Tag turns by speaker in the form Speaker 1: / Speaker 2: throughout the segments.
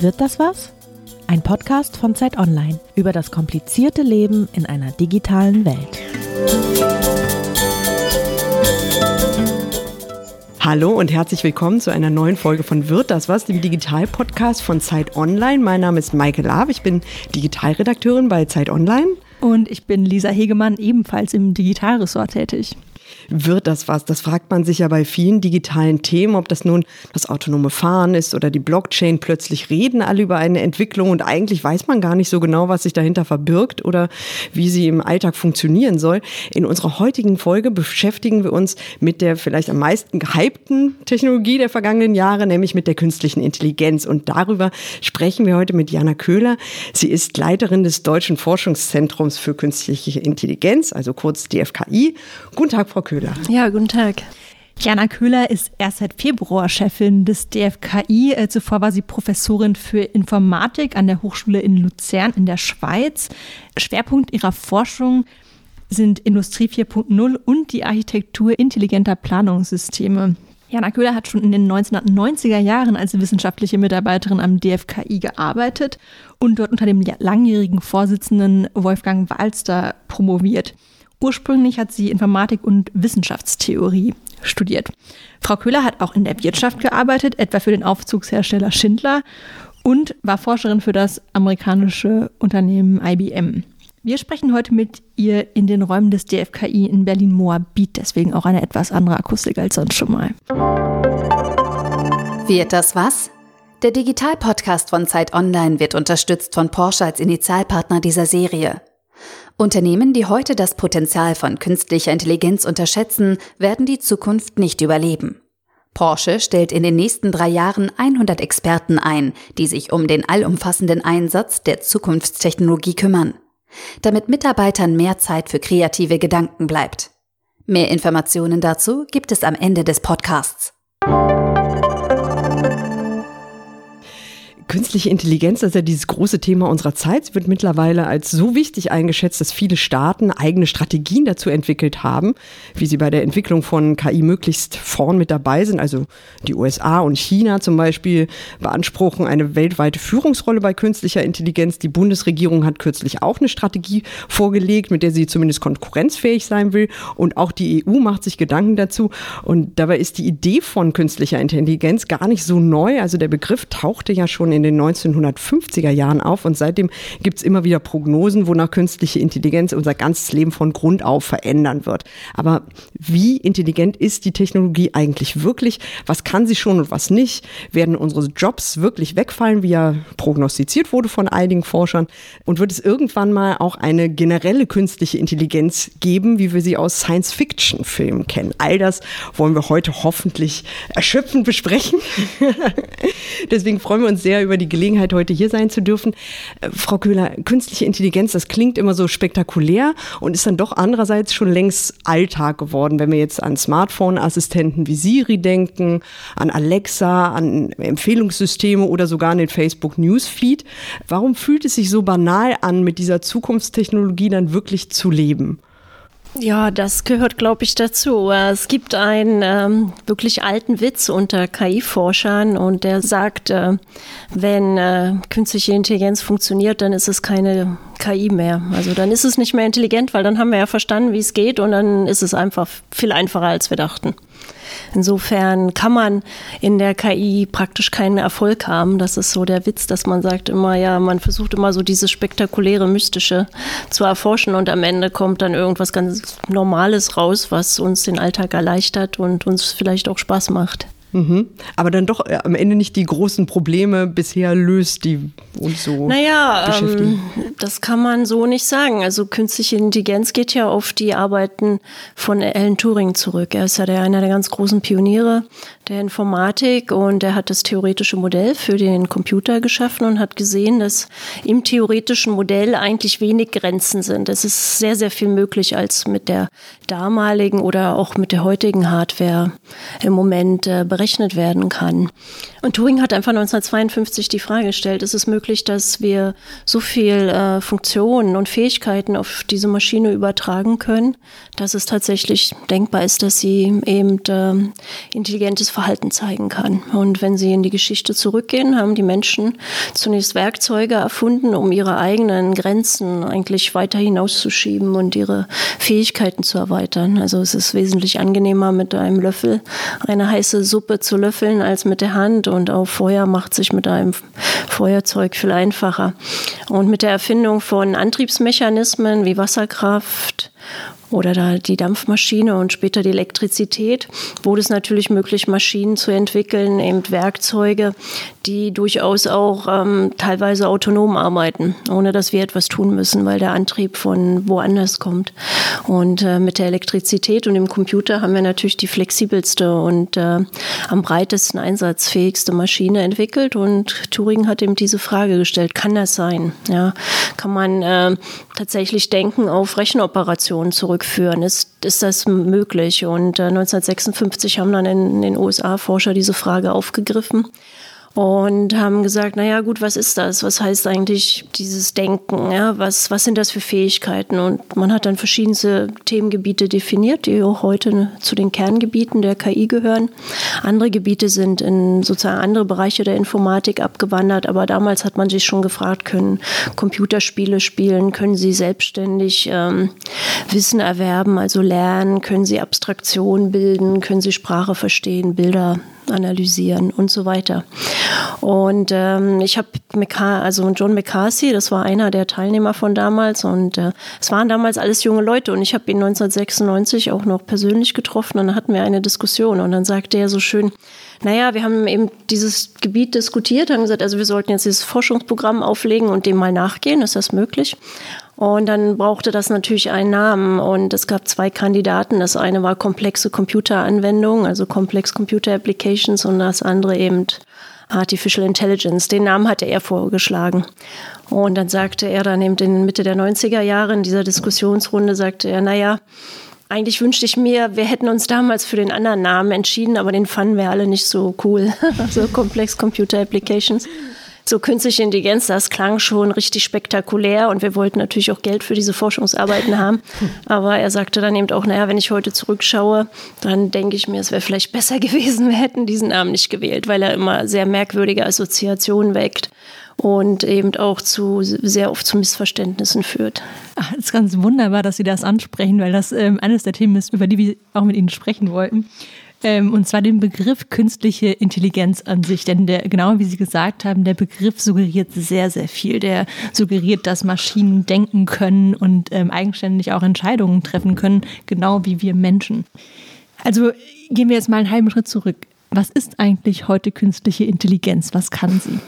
Speaker 1: Wird das was? Ein Podcast von Zeit Online über das komplizierte Leben in einer digitalen Welt.
Speaker 2: Hallo und herzlich willkommen zu einer neuen Folge von Wird das was, dem Digital-Podcast von Zeit Online. Mein Name ist Maike Lav, ich bin Digitalredakteurin bei Zeit Online.
Speaker 3: Und ich bin Lisa Hegemann, ebenfalls im Digitalressort tätig
Speaker 2: wird das was? Das fragt man sich ja bei vielen digitalen Themen, ob das nun das autonome Fahren ist oder die Blockchain. Plötzlich reden alle über eine Entwicklung und eigentlich weiß man gar nicht so genau, was sich dahinter verbirgt oder wie sie im Alltag funktionieren soll. In unserer heutigen Folge beschäftigen wir uns mit der vielleicht am meisten gehypten Technologie der vergangenen Jahre, nämlich mit der künstlichen Intelligenz. Und darüber sprechen wir heute mit Jana Köhler. Sie ist Leiterin des Deutschen Forschungszentrums für künstliche Intelligenz, also kurz DFKI. Guten Tag, Frau Köhler. Köhler.
Speaker 3: Ja, guten Tag. Jana Köhler ist erst seit Februar Chefin des DFKI. Äh, zuvor war sie Professorin für Informatik an der Hochschule in Luzern in der Schweiz. Schwerpunkt ihrer Forschung sind Industrie 4.0 und die Architektur intelligenter Planungssysteme. Jana Köhler hat schon in den 1990er Jahren als wissenschaftliche Mitarbeiterin am DFKI gearbeitet und dort unter dem langjährigen Vorsitzenden Wolfgang Walster promoviert. Ursprünglich hat sie Informatik und Wissenschaftstheorie studiert. Frau Köhler hat auch in der Wirtschaft gearbeitet, etwa für den Aufzugshersteller Schindler und war Forscherin für das amerikanische Unternehmen IBM. Wir sprechen heute mit ihr in den Räumen des DFKI in Berlin-Moabit, deswegen auch eine etwas andere Akustik als sonst schon mal.
Speaker 4: Wird das was? Der Digital-Podcast von Zeit Online wird unterstützt von Porsche als Initialpartner dieser Serie. Unternehmen, die heute das Potenzial von künstlicher Intelligenz unterschätzen, werden die Zukunft nicht überleben. Porsche stellt in den nächsten drei Jahren 100 Experten ein, die sich um den allumfassenden Einsatz der Zukunftstechnologie kümmern, damit Mitarbeitern mehr Zeit für kreative Gedanken bleibt. Mehr Informationen dazu gibt es am Ende des Podcasts.
Speaker 2: Künstliche Intelligenz, das ist ja dieses große Thema unserer Zeit. Sie wird mittlerweile als so wichtig eingeschätzt, dass viele Staaten eigene Strategien dazu entwickelt haben, wie sie bei der Entwicklung von KI möglichst vorn mit dabei sind. Also die USA und China zum Beispiel beanspruchen eine weltweite Führungsrolle bei künstlicher Intelligenz. Die Bundesregierung hat kürzlich auch eine Strategie vorgelegt, mit der sie zumindest konkurrenzfähig sein will. Und auch die EU macht sich Gedanken dazu. Und dabei ist die Idee von künstlicher Intelligenz gar nicht so neu. Also der Begriff tauchte ja schon in in den 1950er Jahren auf und seitdem gibt es immer wieder Prognosen, wonach künstliche Intelligenz unser ganzes Leben von Grund auf verändern wird. Aber wie intelligent ist die Technologie eigentlich wirklich? Was kann sie schon und was nicht? Werden unsere Jobs wirklich wegfallen, wie ja prognostiziert wurde von einigen Forschern? Und wird es irgendwann mal auch eine generelle künstliche Intelligenz geben, wie wir sie aus Science-Fiction-Filmen kennen? All das wollen wir heute hoffentlich erschöpfend besprechen. Deswegen freuen wir uns sehr über die Gelegenheit, heute hier sein zu dürfen. Äh, Frau Köhler, künstliche Intelligenz, das klingt immer so spektakulär und ist dann doch andererseits schon längst Alltag geworden, wenn wir jetzt an Smartphone-Assistenten wie Siri denken, an Alexa, an Empfehlungssysteme oder sogar an den Facebook Newsfeed. Warum fühlt es sich so banal an, mit dieser Zukunftstechnologie dann wirklich zu leben?
Speaker 5: Ja, das gehört, glaube ich, dazu. Es gibt einen ähm, wirklich alten Witz unter KI-Forschern und der sagt, äh, wenn äh, künstliche Intelligenz funktioniert, dann ist es keine KI mehr. Also dann ist es nicht mehr intelligent, weil dann haben wir ja verstanden, wie es geht und dann ist es einfach viel einfacher, als wir dachten. Insofern kann man in der KI praktisch keinen Erfolg haben. Das ist so der Witz, dass man sagt immer, ja, man versucht immer so dieses spektakuläre, mystische zu erforschen und am Ende kommt dann irgendwas ganz Normales raus, was uns den Alltag erleichtert und uns vielleicht auch Spaß macht.
Speaker 2: Mhm. Aber dann doch äh, am Ende nicht die großen Probleme bisher löst, die uns so
Speaker 5: naja, beschäftigen. Ähm, das kann man so nicht sagen. Also künstliche Intelligenz geht ja auf die Arbeiten von Alan Turing zurück. Er ist ja der, einer der ganz großen Pioniere der Informatik und er hat das theoretische Modell für den Computer geschaffen und hat gesehen, dass im theoretischen Modell eigentlich wenig Grenzen sind. Es ist sehr, sehr viel möglich als mit der damaligen oder auch mit der heutigen Hardware im Moment äh, berechnet werden kann. Und Turing hat einfach 1952 die Frage gestellt, ist es möglich, dass wir so viel äh, Funktionen und Fähigkeiten auf diese Maschine übertragen können, dass es tatsächlich denkbar ist, dass sie eben äh, intelligentes Verhalten zeigen kann. Und wenn Sie in die Geschichte zurückgehen, haben die Menschen zunächst Werkzeuge erfunden, um ihre eigenen Grenzen eigentlich weiter hinauszuschieben und ihre Fähigkeiten zu erweitern. Also es ist wesentlich angenehmer, mit einem Löffel eine heiße Suppe zu löffeln, als mit der Hand. Und auch Feuer macht sich mit einem Feuerzeug viel einfacher. Und mit der Erfindung von Antriebsmechanismen wie Wasserkraft oder da die Dampfmaschine und später die Elektrizität, wurde es natürlich möglich, Maschinen zu entwickeln, eben Werkzeuge, die durchaus auch ähm, teilweise autonom arbeiten, ohne dass wir etwas tun müssen, weil der Antrieb von woanders kommt. Und äh, mit der Elektrizität und dem Computer haben wir natürlich die flexibelste und äh, am breitesten einsatzfähigste Maschine entwickelt. Und Turing hat eben diese Frage gestellt, kann das sein? Ja, kann man äh, tatsächlich denken auf Rechenoperationen zurückführen? Ist, ist das möglich? Und 1956 äh, haben dann in den USA Forscher diese Frage aufgegriffen und haben gesagt, naja gut, was ist das? Was heißt eigentlich dieses Denken? Ja? Was, was sind das für Fähigkeiten? Und man hat dann verschiedenste Themengebiete definiert, die auch heute zu den Kerngebieten der KI gehören. Andere Gebiete sind in sozusagen andere Bereiche der Informatik abgewandert, aber damals hat man sich schon gefragt, können Computerspiele spielen, können sie selbstständig ähm, Wissen erwerben, also lernen, können sie Abstraktion bilden, können sie Sprache verstehen, Bilder analysieren und so weiter. Und ähm, ich habe also John McCarthy, das war einer der Teilnehmer von damals und äh, es waren damals alles junge Leute und ich habe ihn 1996 auch noch persönlich getroffen und dann hatten wir eine Diskussion und dann sagte er so schön, naja, wir haben eben dieses Gebiet diskutiert, haben gesagt, also wir sollten jetzt dieses Forschungsprogramm auflegen und dem mal nachgehen, ist das möglich? Und dann brauchte das natürlich einen Namen. Und es gab zwei Kandidaten. Das eine war komplexe Computeranwendungen, also Complex Computer Applications, und das andere eben Artificial Intelligence. Den Namen hatte er vorgeschlagen. Und dann sagte er dann eben in Mitte der 90er Jahre in dieser Diskussionsrunde, sagte er, naja, eigentlich wünschte ich mir, wir hätten uns damals für den anderen Namen entschieden, aber den fanden wir alle nicht so cool. so Complex Computer Applications so künstliche Intelligenz, das klang schon richtig spektakulär und wir wollten natürlich auch Geld für diese Forschungsarbeiten haben. Aber er sagte dann eben auch, naja, wenn ich heute zurückschaue, dann denke ich mir, es wäre vielleicht besser gewesen, wir hätten diesen Namen nicht gewählt, weil er immer sehr merkwürdige Assoziationen weckt und eben auch zu sehr oft zu Missverständnissen führt.
Speaker 3: Ach, es ist ganz wunderbar, dass Sie das ansprechen, weil das ähm, eines der Themen ist, über die wir auch mit Ihnen sprechen wollten. Ähm, und zwar den Begriff künstliche Intelligenz an sich. Denn der, genau wie Sie gesagt haben, der Begriff suggeriert sehr, sehr viel. Der suggeriert, dass Maschinen denken können und ähm, eigenständig auch Entscheidungen treffen können, genau wie wir Menschen. Also gehen wir jetzt mal einen halben Schritt zurück. Was ist eigentlich heute künstliche Intelligenz? Was kann sie?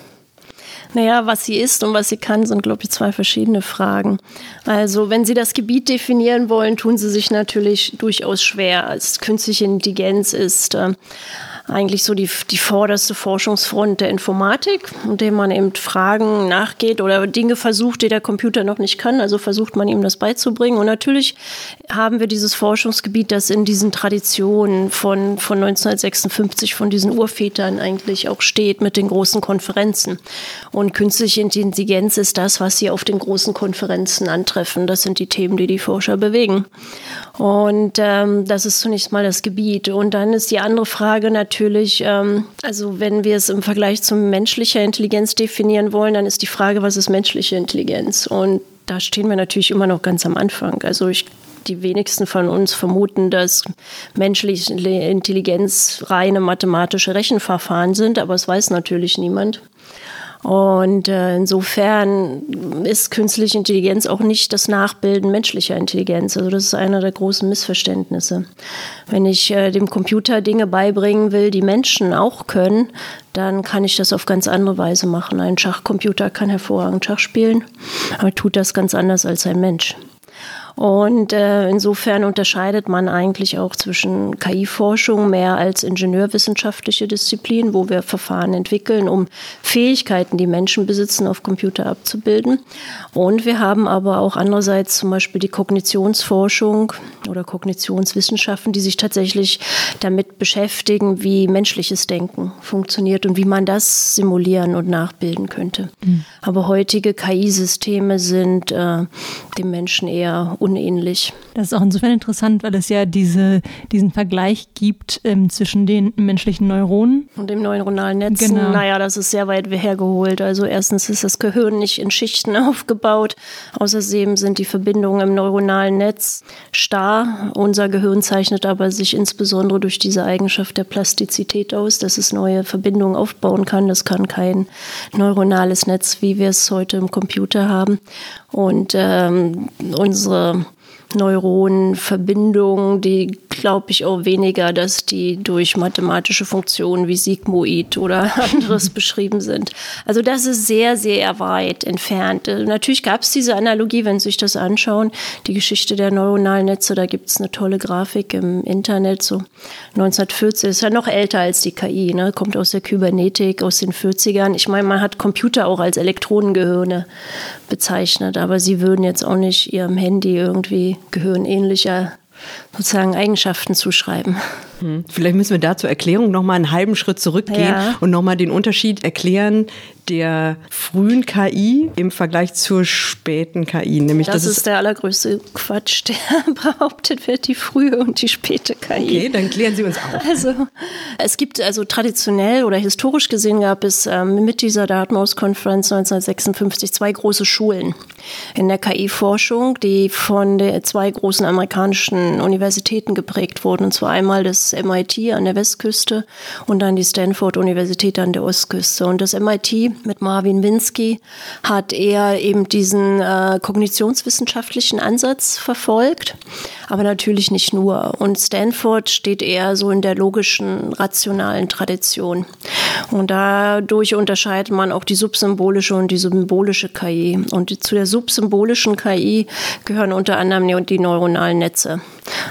Speaker 5: Naja, was sie ist und was sie kann, sind, glaube ich, zwei verschiedene Fragen. Also, wenn Sie das Gebiet definieren wollen, tun Sie sich natürlich durchaus schwer. Als künstliche Intelligenz ist äh, eigentlich so die, die vorderste Forschungsfront der Informatik, indem man eben Fragen nachgeht oder Dinge versucht, die der Computer noch nicht kann. Also versucht man ihm das beizubringen. Und natürlich haben wir dieses Forschungsgebiet, das in diesen Traditionen von, von 1956, von diesen Urvätern eigentlich auch steht mit den großen Konferenzen. Und künstliche Intelligenz ist das, was sie auf den großen Konferenzen antreffen. Das sind die Themen, die die Forscher bewegen. Und ähm, das ist zunächst mal das Gebiet. Und dann ist die andere Frage natürlich, ähm, also wenn wir es im Vergleich zu menschlicher Intelligenz definieren wollen, dann ist die Frage, was ist menschliche Intelligenz? Und da stehen wir natürlich immer noch ganz am Anfang. Also ich die wenigsten von uns vermuten, dass menschliche Intelligenz reine mathematische Rechenverfahren sind, aber es weiß natürlich niemand. Und äh, insofern ist künstliche Intelligenz auch nicht das Nachbilden menschlicher Intelligenz. Also das ist einer der großen Missverständnisse. Wenn ich äh, dem Computer Dinge beibringen will, die Menschen auch können, dann kann ich das auf ganz andere Weise machen. Ein Schachcomputer kann hervorragend Schach spielen, aber tut das ganz anders als ein Mensch. Und äh, insofern unterscheidet man eigentlich auch zwischen KI-Forschung mehr als ingenieurwissenschaftliche Disziplin, wo wir Verfahren entwickeln, um Fähigkeiten, die Menschen besitzen, auf Computer abzubilden. Und wir haben aber auch andererseits zum Beispiel die Kognitionsforschung oder Kognitionswissenschaften, die sich tatsächlich damit beschäftigen, wie menschliches Denken funktioniert und wie man das simulieren und nachbilden könnte. Mhm. Aber heutige KI-Systeme sind äh, dem Menschen eher unähnlich.
Speaker 3: Das ist auch insofern interessant, weil es ja diese, diesen Vergleich gibt ähm, zwischen den menschlichen Neuronen
Speaker 5: und dem neuronalen Netz.
Speaker 3: Genau.
Speaker 5: Naja, das ist sehr weit hergeholt. Also erstens ist das Gehirn nicht in Schichten aufgebaut. Außerdem sind die Verbindungen im neuronalen Netz starr. Unser Gehirn zeichnet aber sich insbesondere durch diese Eigenschaft der Plastizität aus, dass es neue Verbindungen aufbauen kann. Das kann kein neuronales Netz, wie wir es heute im Computer haben. Und ähm, unsere Neuronenverbindungen, die glaube ich auch weniger, dass die durch mathematische Funktionen wie Sigmoid oder anderes beschrieben sind. Also das ist sehr, sehr weit entfernt. Äh, natürlich gab es diese Analogie, wenn Sie sich das anschauen, die Geschichte der neuronalen Netze, da gibt es eine tolle Grafik im Internet, so 1940, ist ja noch älter als die KI, ne? kommt aus der Kybernetik, aus den 40ern. Ich meine, man hat Computer auch als Elektronengehirne bezeichnet, aber sie würden jetzt auch nicht ihrem Handy irgendwie gehirnähnlicher sozusagen Eigenschaften zuschreiben.
Speaker 2: Hm. Vielleicht müssen wir da zur Erklärung nochmal einen halben Schritt zurückgehen ja. und nochmal den Unterschied erklären der frühen KI im Vergleich zur späten KI.
Speaker 5: Nämlich, das, das ist der allergrößte Quatsch, der behauptet wird, die frühe und die späte KI.
Speaker 2: Okay, dann klären Sie uns auf.
Speaker 5: Also, es gibt also traditionell oder historisch gesehen gab es ähm, mit dieser Dartmouth-Konferenz 1956 zwei große Schulen in der KI-Forschung, die von zwei großen amerikanischen Universitäten geprägt wurden. Und zwar einmal das MIT an der Westküste und dann die Stanford-Universität an der Ostküste. Und das MIT mit Marvin Minsky hat er eben diesen äh, kognitionswissenschaftlichen Ansatz verfolgt, aber natürlich nicht nur. Und Stanford steht eher so in der logischen, rationalen Tradition. Und dadurch unterscheidet man auch die subsymbolische und die symbolische KI. Und zu der subsymbolischen KI gehören unter anderem die neuronalen Netze.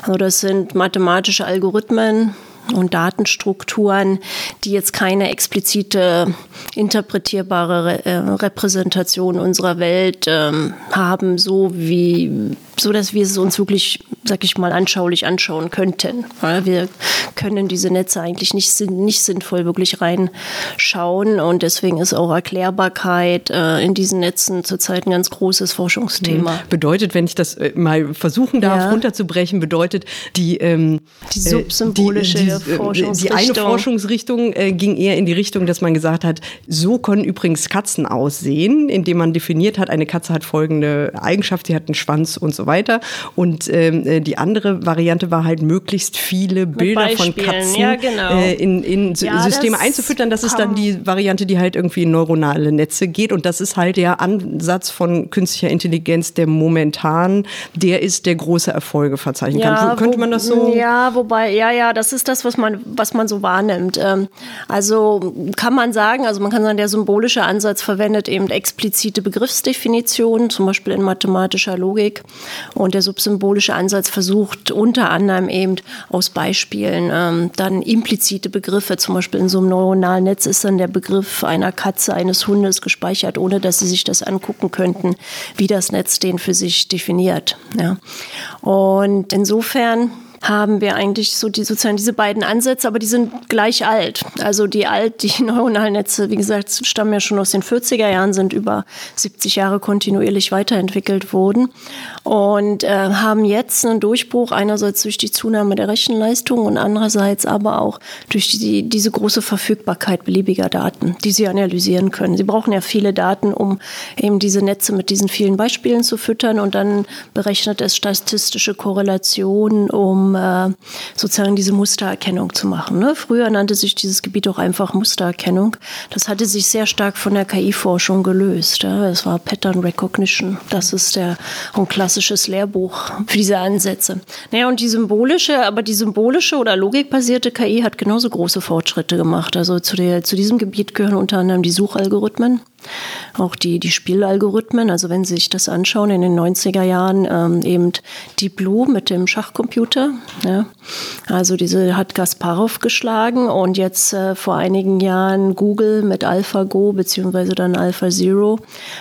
Speaker 5: Also das sind mathematische Algorithmen, Amen. Und Datenstrukturen, die jetzt keine explizite interpretierbare äh, Repräsentation unserer Welt ähm, haben, so wie so dass wir es uns wirklich, sag ich mal, anschaulich anschauen könnten. Wir können diese Netze eigentlich nicht, nicht sinnvoll wirklich reinschauen und deswegen ist auch Erklärbarkeit äh, in diesen Netzen zurzeit ein ganz großes Forschungsthema. Mhm.
Speaker 2: Bedeutet, wenn ich das äh, mal versuchen darf, ja. runterzubrechen, bedeutet die, ähm,
Speaker 5: die subsymbolische die, die,
Speaker 2: Forschungsrichtung. Die eine Forschungsrichtung äh, ging eher in die Richtung, dass man gesagt hat, so können übrigens Katzen aussehen, indem man definiert hat, eine Katze hat folgende Eigenschaft, sie hat einen Schwanz und so weiter. Und ähm, äh, die andere Variante war halt möglichst viele Bilder von Katzen
Speaker 5: ja, genau.
Speaker 2: äh, in, in ja, Systeme einzufüttern. Das ist dann die Variante, die halt irgendwie in neuronale Netze geht. Und das ist halt der Ansatz von künstlicher Intelligenz, der momentan der ist, der große Erfolge verzeichnen ja, kann. Könnte man das so?
Speaker 5: Ja, wobei, ja, ja, das ist das, was man, was man so wahrnimmt. Ähm, also kann man sagen, also man kann sagen, der symbolische Ansatz verwendet eben explizite Begriffsdefinitionen, zum Beispiel in mathematischer Logik. Und der subsymbolische Ansatz versucht unter anderem eben aus Beispielen ähm, dann implizite Begriffe, zum Beispiel in so einem neuronalen Netz ist dann der Begriff einer Katze, eines Hundes gespeichert, ohne dass sie sich das angucken könnten, wie das Netz den für sich definiert. Ja. Und insofern haben wir eigentlich so die sozusagen diese beiden Ansätze, aber die sind gleich alt. Also die alt, die neuronalen Netze, wie gesagt, stammen ja schon aus den 40er Jahren, sind über 70 Jahre kontinuierlich weiterentwickelt worden und äh, haben jetzt einen Durchbruch einerseits durch die Zunahme der Rechenleistung und andererseits aber auch durch die, diese große Verfügbarkeit beliebiger Daten, die sie analysieren können. Sie brauchen ja viele Daten, um eben diese Netze mit diesen vielen Beispielen zu füttern und dann berechnet es statistische Korrelationen, um äh, sozusagen diese Mustererkennung zu machen. Ne? Früher nannte sich dieses Gebiet auch einfach Mustererkennung. Das hatte sich sehr stark von der KI-Forschung gelöst. Ja? Es war Pattern Recognition. Das ist der ein klassisches Lehrbuch für diese Ansätze. Naja, und die symbolische, aber die symbolische oder logikbasierte KI hat genauso große Fortschritte gemacht. Also zu, der, zu diesem Gebiet gehören unter anderem die Suchalgorithmen. Auch die, die Spielalgorithmen, also wenn Sie sich das anschauen, in den 90er Jahren ähm, eben Deep Blue mit dem Schachcomputer. Ja. Also diese hat Kasparov geschlagen und jetzt äh, vor einigen Jahren Google mit AlphaGo beziehungsweise dann AlphaZero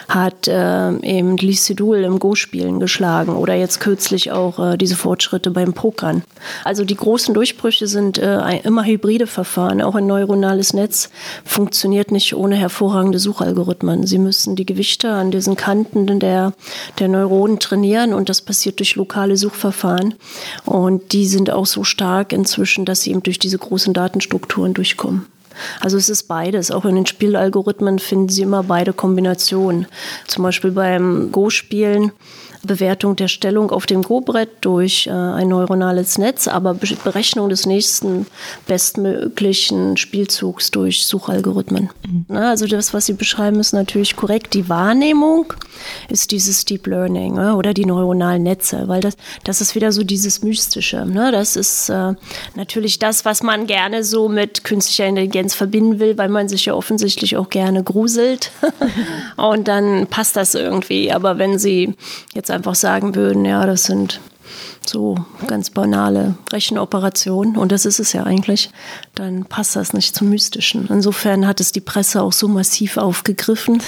Speaker 5: hat äh, eben Lee Sedol im Go-Spielen geschlagen oder jetzt kürzlich auch äh, diese Fortschritte beim Pokern. Also die großen Durchbrüche sind äh, immer hybride Verfahren. Auch ein neuronales Netz funktioniert nicht ohne hervorragende Suchalgorithmen. Suchalgorithmen. Sie müssen die Gewichte an diesen Kanten der, der Neuronen trainieren und das passiert durch lokale Suchverfahren. Und die sind auch so stark inzwischen, dass sie eben durch diese großen Datenstrukturen durchkommen. Also es ist beides. Auch in den Spielalgorithmen finden Sie immer beide Kombinationen. Zum Beispiel beim Go-Spielen Bewertung der Stellung auf dem Go-Brett durch äh, ein neuronales Netz, aber Berechnung des nächsten bestmöglichen Spielzugs durch Suchalgorithmen. Mhm. Also das, was Sie beschreiben, ist natürlich korrekt. Die Wahrnehmung ist dieses Deep Learning ne, oder die neuronalen Netze, weil das, das ist wieder so dieses Mystische. Ne? Das ist äh, natürlich das, was man gerne so mit künstlicher Intelligenz verbinden will, weil man sich ja offensichtlich auch gerne gruselt. Und dann passt das irgendwie. Aber wenn Sie jetzt jetzt einfach sagen würden, ja, das sind so ganz banale Rechenoperationen, und das ist es ja eigentlich, dann passt das nicht zum Mystischen. Insofern hat es die Presse auch so massiv aufgegriffen.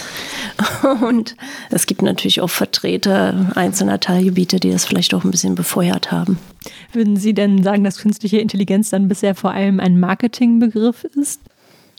Speaker 5: Und es gibt natürlich auch Vertreter einzelner Teilgebiete, die das vielleicht auch ein bisschen befeuert haben.
Speaker 3: Würden Sie denn sagen, dass künstliche Intelligenz dann bisher vor allem ein Marketingbegriff ist?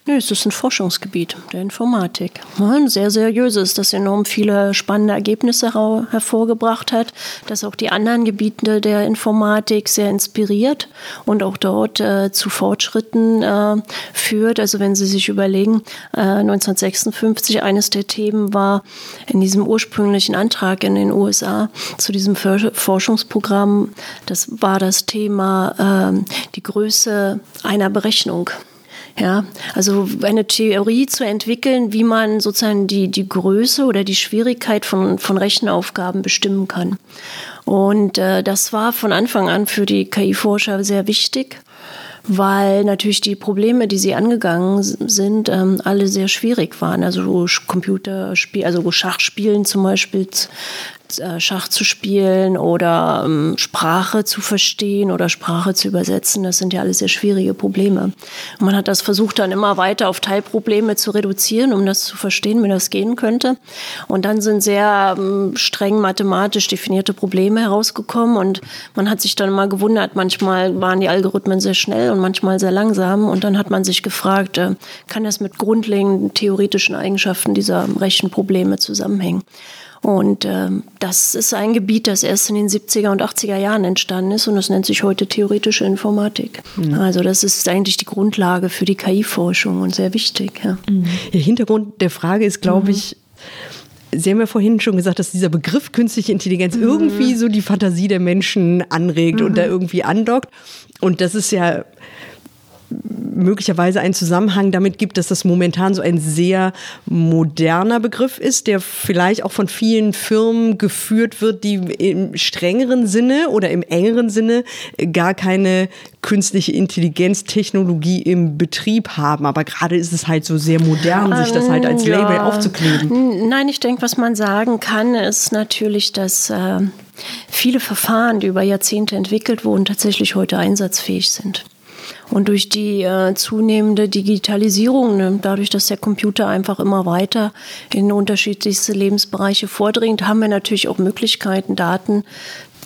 Speaker 5: Nö, es ist ein Forschungsgebiet der Informatik. ein sehr seriöses, das enorm viele spannende Ergebnisse hervorgebracht hat, das auch die anderen Gebiete der Informatik sehr inspiriert und auch dort äh, zu Fortschritten äh, führt. Also wenn Sie sich überlegen, äh, 1956 eines der Themen war in diesem ursprünglichen Antrag in den USA zu diesem Forschungsprogramm, das war das Thema äh, die Größe einer Berechnung. Ja, also eine Theorie zu entwickeln, wie man sozusagen die, die Größe oder die Schwierigkeit von, von Rechenaufgaben bestimmen kann. Und äh, das war von Anfang an für die KI-Forscher sehr wichtig weil natürlich die Probleme, die sie angegangen sind, ähm, alle sehr schwierig waren. Also Computerspiel, also Schachspielen zum Beispiel Schach zu spielen oder ähm, Sprache zu verstehen oder Sprache zu übersetzen. Das sind ja alles sehr schwierige Probleme. Und man hat das versucht dann immer weiter auf Teilprobleme zu reduzieren, um das zu verstehen, wie das gehen könnte. Und dann sind sehr ähm, streng mathematisch definierte Probleme herausgekommen und man hat sich dann immer gewundert, manchmal waren die Algorithmen sehr schnell und manchmal sehr langsam und dann hat man sich gefragt, äh, kann das mit grundlegenden theoretischen Eigenschaften dieser Rechenprobleme zusammenhängen? Und ähm, das ist ein Gebiet, das erst in den 70er und 80er Jahren entstanden ist und das nennt sich heute theoretische Informatik. Mhm. Also das ist eigentlich die Grundlage für die KI-Forschung und sehr wichtig. Ja.
Speaker 2: Mhm. Der Hintergrund der Frage ist, glaube mhm. ich, Sie haben ja vorhin schon gesagt, dass dieser Begriff künstliche Intelligenz mhm. irgendwie so die Fantasie der Menschen anregt und da mhm. irgendwie andockt. Und das ist ja möglicherweise einen Zusammenhang damit gibt, dass das momentan so ein sehr moderner Begriff ist, der vielleicht auch von vielen Firmen geführt wird, die im strengeren Sinne oder im engeren Sinne gar keine künstliche Intelligenztechnologie im Betrieb haben. Aber gerade ist es halt so sehr modern, sich das halt als Label ja. aufzukleben.
Speaker 5: Nein, ich denke, was man sagen kann, ist natürlich, dass äh, viele Verfahren, die über Jahrzehnte entwickelt wurden, tatsächlich heute einsatzfähig sind. Und durch die äh, zunehmende Digitalisierung, ne, dadurch, dass der Computer einfach immer weiter in unterschiedlichste Lebensbereiche vordringt, haben wir natürlich auch Möglichkeiten, Daten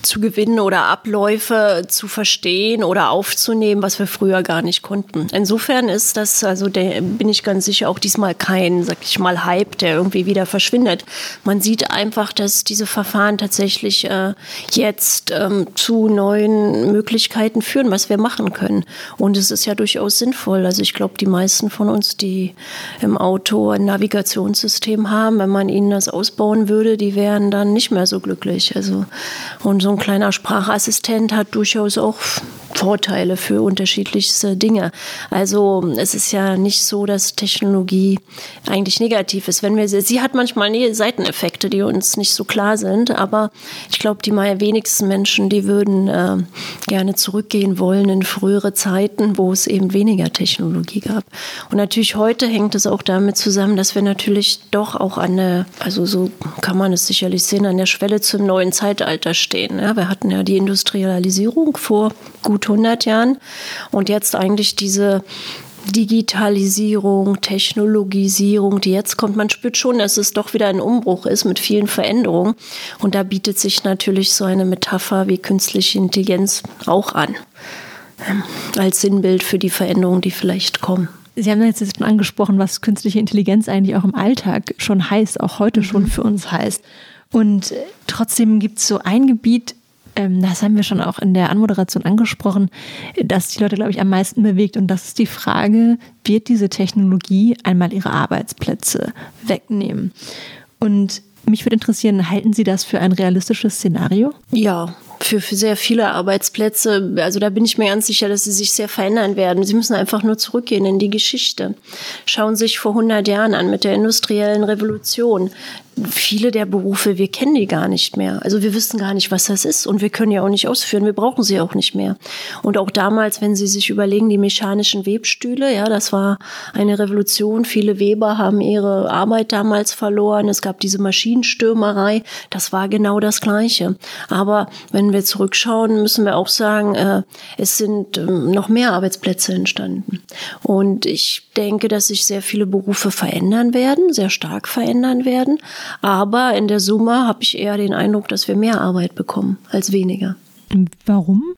Speaker 5: zu gewinnen oder Abläufe zu verstehen oder aufzunehmen, was wir früher gar nicht konnten. Insofern ist das, also der, bin ich ganz sicher, auch diesmal kein, sag ich mal, Hype, der irgendwie wieder verschwindet. Man sieht einfach, dass diese Verfahren tatsächlich äh, jetzt ähm, zu neuen Möglichkeiten führen, was wir machen können. Und es ist ja durchaus sinnvoll. Also ich glaube, die meisten von uns, die im Auto ein Navigationssystem haben, wenn man ihnen das ausbauen würde, die wären dann nicht mehr so glücklich. Also und so ein kleiner Sprachassistent hat durchaus auch Vorteile für unterschiedlichste Dinge. Also es ist ja nicht so, dass Technologie eigentlich negativ ist. Wenn wir sie, hat manchmal Seiteneffekte, die uns nicht so klar sind, aber ich glaube, die mal wenigsten Menschen, die würden äh, gerne zurückgehen wollen in frühere Zeiten, wo es eben weniger Technologie gab. Und natürlich heute hängt es auch damit zusammen, dass wir natürlich doch auch an der, also so kann man es sicherlich sehen, an der Schwelle zum neuen Zeitalter stehen. Ja, wir hatten ja die Industrialisierung vor gut 100 Jahren. Und jetzt eigentlich diese Digitalisierung, Technologisierung, die jetzt kommt, man spürt schon, dass es doch wieder ein Umbruch ist mit vielen Veränderungen. Und da bietet sich natürlich so eine Metapher wie künstliche Intelligenz auch an, als Sinnbild für die Veränderungen, die vielleicht kommen.
Speaker 3: Sie haben jetzt schon angesprochen, was künstliche Intelligenz eigentlich auch im Alltag schon heißt, auch heute schon mhm. für uns heißt. Und äh, trotzdem gibt es so ein Gebiet, ähm, das haben wir schon auch in der Anmoderation angesprochen, das die Leute, glaube ich, am meisten bewegt. Und das ist die Frage, wird diese Technologie einmal ihre Arbeitsplätze wegnehmen? Und mich würde interessieren, halten Sie das für ein realistisches Szenario?
Speaker 5: Ja, für, für sehr viele Arbeitsplätze. Also da bin ich mir ganz sicher, dass sie sich sehr verändern werden. Sie müssen einfach nur zurückgehen in die Geschichte. Schauen Sie sich vor 100 Jahren an mit der industriellen Revolution viele der Berufe, wir kennen die gar nicht mehr. Also wir wissen gar nicht, was das ist und wir können ja auch nicht ausführen, wir brauchen sie auch nicht mehr. Und auch damals, wenn Sie sich überlegen, die mechanischen Webstühle, ja, das war eine Revolution. Viele Weber haben ihre Arbeit damals verloren. Es gab diese Maschinenstürmerei. Das war genau das Gleiche. Aber wenn wir zurückschauen, müssen wir auch sagen, äh, es sind ähm, noch mehr Arbeitsplätze entstanden. Und ich denke, dass sich sehr viele Berufe verändern werden, sehr stark verändern werden. Aber in der Summe habe ich eher den Eindruck, dass wir mehr Arbeit bekommen als weniger.
Speaker 3: Warum?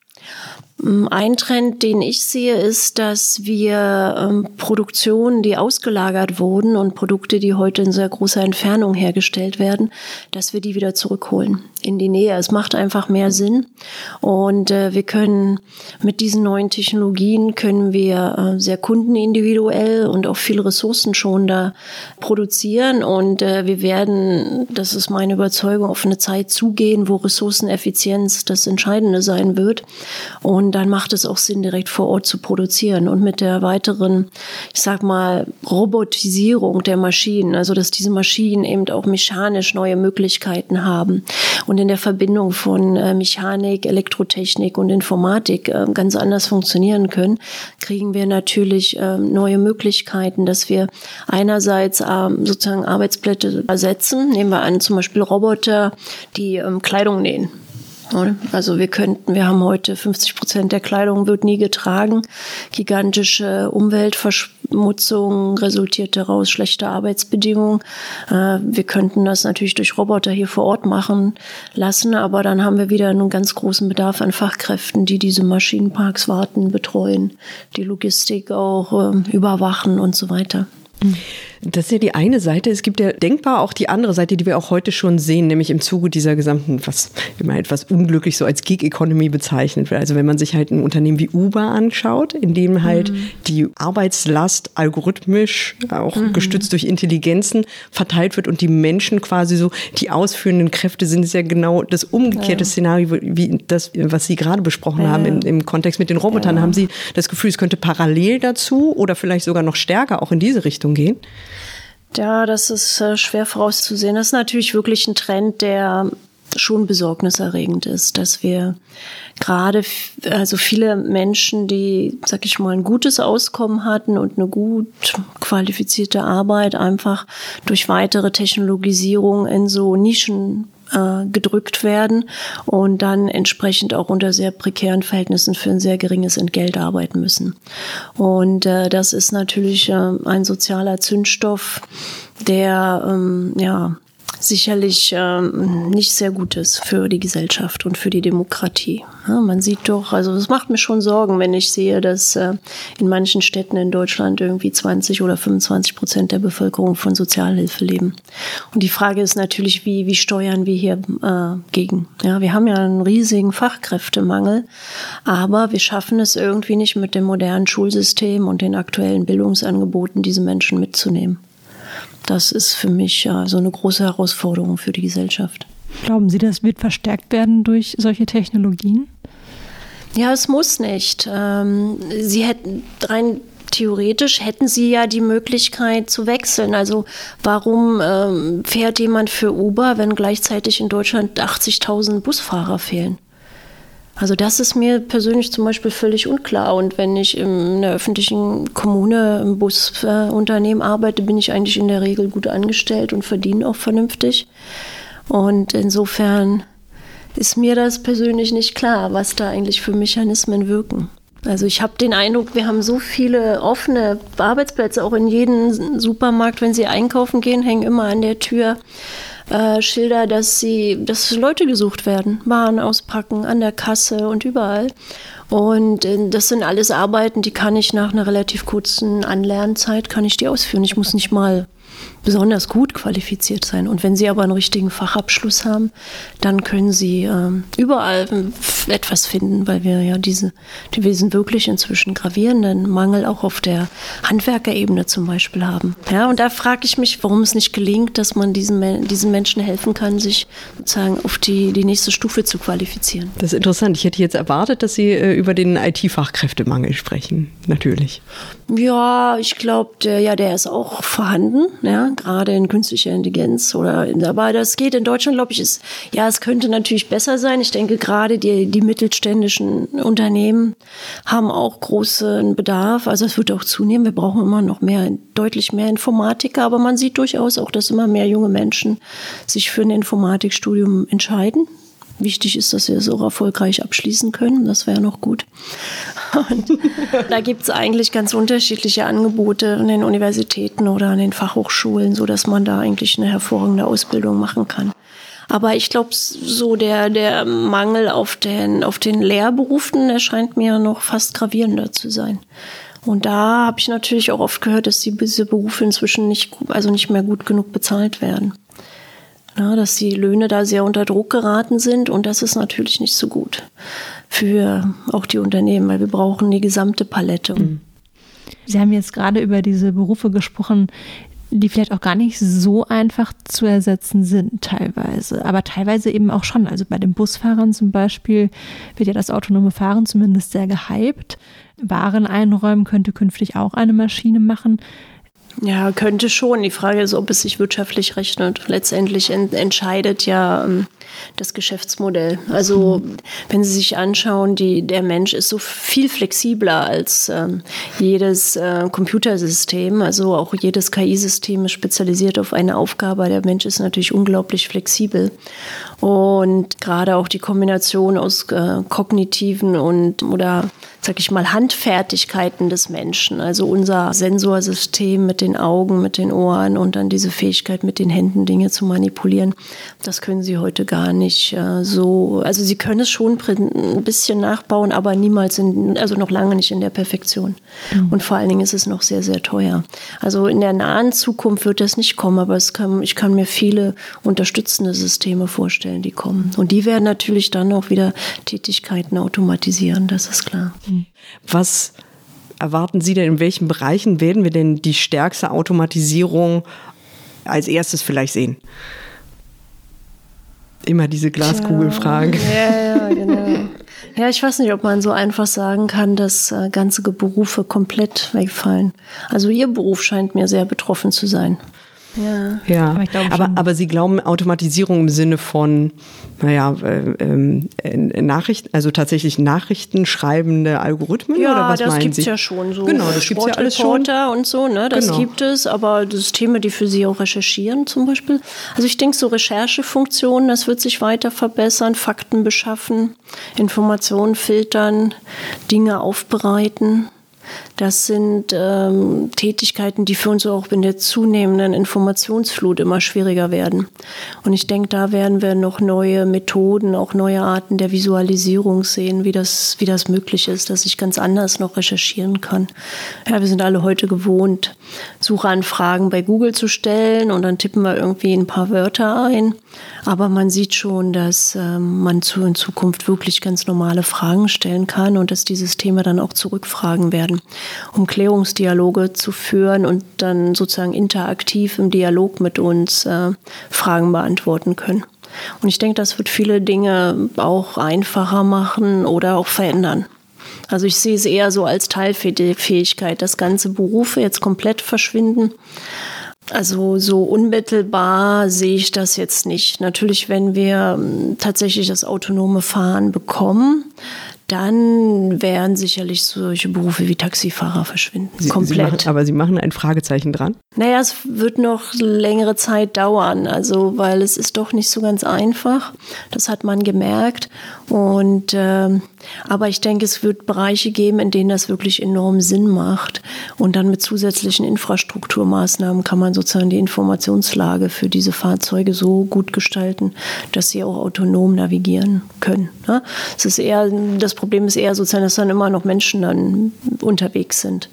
Speaker 5: Mm, ein Trend, den ich sehe, ist, dass wir ähm, Produktionen, die ausgelagert wurden und Produkte, die heute in sehr großer Entfernung hergestellt werden, dass wir die wieder zurückholen in die Nähe. Es macht einfach mehr Sinn. Und äh, wir können mit diesen neuen Technologien können wir äh, sehr kundenindividuell und auch viel ressourcenschonender produzieren. Und äh, wir werden, das ist meine Überzeugung, auf eine Zeit zugehen, wo Ressourceneffizienz das Entscheidende sein wird. Und dann macht es auch Sinn, direkt vor Ort zu produzieren. Und mit der weiteren, ich sag mal, Robotisierung der Maschinen, also dass diese Maschinen eben auch mechanisch neue Möglichkeiten haben. Und und in der Verbindung von äh, Mechanik, Elektrotechnik und Informatik äh, ganz anders funktionieren können, kriegen wir natürlich äh, neue Möglichkeiten, dass wir einerseits ähm, sozusagen Arbeitsplätze ersetzen. Nehmen wir an, zum Beispiel Roboter, die ähm, Kleidung nähen. Also wir könnten, wir haben heute 50 Prozent der Kleidung wird nie getragen. Gigantische Umweltverschmutzung resultiert daraus, schlechte Arbeitsbedingungen. Äh, wir könnten das natürlich durch Roboter hier vor Ort machen lassen, aber dann haben wir wieder einen ganz großen Bedarf an Fachkräften, die diese Maschinenparks warten, betreuen, die Logistik auch ähm, überwachen und so weiter.
Speaker 2: Das ist ja die eine Seite. Es gibt ja denkbar auch die andere Seite, die wir auch heute schon sehen, nämlich im Zuge dieser gesamten, was immer etwas unglücklich so als Gig Economy bezeichnet wird. Also wenn man sich halt ein Unternehmen wie Uber anschaut, in dem halt mhm. die Arbeitslast algorithmisch, auch mhm. gestützt durch Intelligenzen, verteilt wird und die Menschen quasi so die ausführenden Kräfte sind, ist ja genau das umgekehrte ja. Szenario, wie das, was Sie gerade besprochen ja. haben im, im, Kontext mit den Robotern. Ja. Haben Sie das Gefühl, es könnte parallel dazu oder vielleicht sogar noch stärker auch in diese Richtung gehen?
Speaker 5: Ja, das ist äh, schwer vorauszusehen. Das ist natürlich wirklich ein Trend, der schon besorgniserregend ist, dass wir gerade, also viele Menschen, die, sag ich mal, ein gutes Auskommen hatten und eine gut qualifizierte Arbeit einfach durch weitere Technologisierung in so Nischen äh, gedrückt werden und dann entsprechend auch unter sehr prekären Verhältnissen für ein sehr geringes Entgelt arbeiten müssen. Und äh, das ist natürlich äh, ein sozialer Zündstoff, der ähm, ja sicherlich ähm, nicht sehr gut ist für die Gesellschaft und für die Demokratie. Ja, man sieht doch, also es macht mir schon Sorgen, wenn ich sehe, dass äh, in manchen Städten in Deutschland irgendwie 20 oder 25 Prozent der Bevölkerung von Sozialhilfe leben. Und die Frage ist natürlich, wie, wie steuern wir hier äh, gegen? Ja, wir haben ja einen riesigen Fachkräftemangel, aber wir schaffen es irgendwie nicht mit dem modernen Schulsystem und den aktuellen Bildungsangeboten, diese Menschen mitzunehmen. Das ist für mich ja so eine große Herausforderung für die Gesellschaft.
Speaker 3: Glauben Sie, das wird verstärkt werden durch solche Technologien?
Speaker 5: Ja, es muss nicht. Ähm, Sie hätten rein theoretisch hätten sie ja die Möglichkeit zu wechseln. Also warum ähm, fährt jemand für Uber, wenn gleichzeitig in Deutschland 80.000 Busfahrer fehlen? Also das ist mir persönlich zum Beispiel völlig unklar. Und wenn ich in der öffentlichen Kommune im Busunternehmen arbeite, bin ich eigentlich in der Regel gut angestellt und verdiene auch vernünftig. Und insofern ist mir das persönlich nicht klar, was da eigentlich für Mechanismen wirken. Also ich habe den Eindruck, wir haben so viele offene Arbeitsplätze, auch in jedem Supermarkt, wenn Sie einkaufen gehen, hängen immer an der Tür äh, Schilder, dass sie, dass Leute gesucht werden, Waren auspacken an der Kasse und überall. Und äh, das sind alles Arbeiten, die kann ich nach einer relativ kurzen Anlernzeit kann ich die ausführen. Ich muss nicht mal besonders gut qualifiziert sein. Und wenn Sie aber einen richtigen Fachabschluss haben, dann können Sie ähm, überall etwas finden, weil wir ja diese, sind wirklich inzwischen gravierenden Mangel auch auf der Handwerkerebene zum Beispiel haben. Ja, und da frage ich mich, warum es nicht gelingt, dass man diesen, diesen Menschen helfen kann, sich sozusagen auf die, die nächste Stufe zu qualifizieren.
Speaker 2: Das ist interessant. Ich hätte jetzt erwartet, dass Sie äh, über den IT-Fachkräftemangel sprechen. Natürlich.
Speaker 5: Ja, ich glaube, der, ja, der ist auch vorhanden, ja, gerade in künstlicher Intelligenz oder in, aber das geht in Deutschland, glaube ich, ist, ja, es könnte natürlich besser sein. Ich denke, gerade die, die mittelständischen Unternehmen haben auch großen Bedarf. Also es wird auch zunehmen. Wir brauchen immer noch mehr, deutlich mehr Informatiker, aber man sieht durchaus auch, dass immer mehr junge Menschen sich für ein Informatikstudium entscheiden. Wichtig ist, dass wir es auch erfolgreich abschließen können. Das wäre noch gut. Und da gibt es eigentlich ganz unterschiedliche Angebote an den Universitäten oder an den Fachhochschulen, so dass man da eigentlich eine hervorragende Ausbildung machen kann. Aber ich glaube, so der, der Mangel auf den, auf den Lehrberufen erscheint mir noch fast gravierender zu sein. Und da habe ich natürlich auch oft gehört, dass diese Berufe inzwischen nicht, also nicht mehr gut genug bezahlt werden. Ja, dass die Löhne da sehr unter Druck geraten sind und das ist natürlich nicht so gut für auch die Unternehmen, weil wir brauchen die gesamte Palette. Mhm.
Speaker 3: Sie haben jetzt gerade über diese Berufe gesprochen, die vielleicht auch gar nicht so einfach zu ersetzen sind teilweise, aber teilweise eben auch schon. Also bei den Busfahrern zum Beispiel wird ja das autonome Fahren zumindest sehr gehypt. Waren einräumen könnte künftig auch eine Maschine machen.
Speaker 5: Ja, könnte schon. Die Frage ist, ob es sich wirtschaftlich rechnet. Letztendlich ent entscheidet ja ähm, das Geschäftsmodell. Also wenn Sie sich anschauen, die, der Mensch ist so viel flexibler als ähm, jedes äh, Computersystem. Also auch jedes KI-System ist spezialisiert auf eine Aufgabe. Der Mensch ist natürlich unglaublich flexibel. Und gerade auch die Kombination aus äh, kognitiven und oder sag ich mal, Handfertigkeiten des Menschen. Also unser Sensorsystem mit den Augen, mit den Ohren und dann diese Fähigkeit mit den Händen Dinge zu manipulieren. Das können sie heute gar nicht äh, so. Also sie können es schon ein bisschen nachbauen, aber niemals in, also noch lange nicht in der Perfektion. Mhm. Und vor allen Dingen ist es noch sehr, sehr teuer. Also in der nahen Zukunft wird das nicht kommen, aber es kann, ich kann mir viele unterstützende Systeme vorstellen, die kommen. Und die werden natürlich dann auch wieder Tätigkeiten automatisieren, das ist klar. Mhm.
Speaker 2: Was erwarten Sie denn, in welchen Bereichen werden wir denn die stärkste Automatisierung als erstes vielleicht sehen? Immer diese Glaskugelfrage.
Speaker 5: Ja, ja, genau. Ja, ich weiß nicht, ob man so einfach sagen kann, dass äh, ganze Berufe komplett wegfallen. Also Ihr Beruf scheint mir sehr betroffen zu sein.
Speaker 2: Ja, ja. Aber, aber, aber, Sie glauben Automatisierung im Sinne von, naja, äh, äh, Nachrichten, also tatsächlich Nachrichten schreibende Algorithmen
Speaker 5: ja,
Speaker 2: oder was
Speaker 5: das
Speaker 2: meinen
Speaker 5: gibt's
Speaker 2: Sie?
Speaker 5: ja schon so.
Speaker 2: Genau, das gibt's ja alles schon.
Speaker 5: und so, ne, das genau. gibt es, aber Systeme, die für Sie auch recherchieren zum Beispiel. Also ich denke, so Recherchefunktionen, das wird sich weiter verbessern, Fakten beschaffen, Informationen filtern, Dinge aufbereiten. Das sind ähm, Tätigkeiten, die für uns auch in der zunehmenden Informationsflut immer schwieriger werden. Und ich denke, da werden wir noch neue Methoden, auch neue Arten der Visualisierung sehen, wie das, wie das möglich ist, dass ich ganz anders noch recherchieren kann. Ja, wir sind alle heute gewohnt, Suchanfragen bei Google zu stellen und dann tippen wir irgendwie ein paar Wörter ein. Aber man sieht schon, dass ähm, man zu in Zukunft wirklich ganz normale Fragen stellen kann und dass die Systeme dann auch zurückfragen werden, um Klärungsdialoge zu führen und dann sozusagen interaktiv im Dialog mit uns äh, Fragen beantworten können. Und ich denke, das wird viele Dinge auch einfacher machen oder auch verändern. Also ich sehe es eher so als Teilfähigkeit, dass ganze Berufe jetzt komplett verschwinden. Also so unmittelbar sehe ich das jetzt nicht. Natürlich, wenn wir ähm, tatsächlich das autonome Fahren bekommen, dann werden sicherlich solche Berufe wie Taxifahrer verschwinden.
Speaker 2: Sie,
Speaker 5: komplett.
Speaker 2: Sie machen, aber Sie machen ein Fragezeichen dran?
Speaker 5: Naja, es wird noch längere Zeit dauern, also weil es ist doch nicht so ganz einfach. Das hat man gemerkt. Und ähm, aber ich denke, es wird Bereiche geben, in denen das wirklich enorm Sinn macht. Und dann mit zusätzlichen Infrastrukturmaßnahmen kann man sozusagen die Informationslage für diese Fahrzeuge so gut gestalten, dass sie auch autonom navigieren können. Ne? Es ist eher, das Problem ist eher sozusagen, dass dann immer noch Menschen dann unterwegs sind.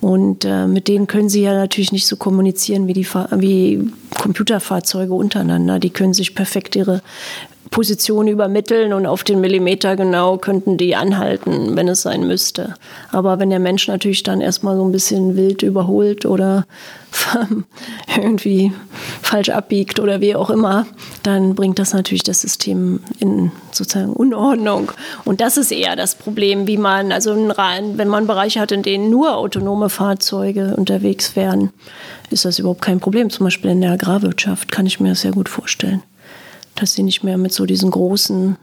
Speaker 5: Und äh, mit denen können sie ja natürlich nicht so kommunizieren wie die wie Computerfahrzeuge untereinander. Die können sich perfekt ihre Position übermitteln und auf den Millimeter genau könnten die anhalten, wenn es sein müsste. Aber wenn der Mensch natürlich dann erstmal so ein bisschen wild überholt oder irgendwie falsch abbiegt oder wie auch immer, dann bringt das natürlich das System in sozusagen Unordnung. Und das ist eher das Problem, wie man, also wenn man Bereiche hat, in denen nur autonome Fahrzeuge unterwegs wären, ist das überhaupt kein Problem. Zum Beispiel in der Agrarwirtschaft kann ich mir das sehr gut vorstellen dass sie nicht mehr mit so diesen großen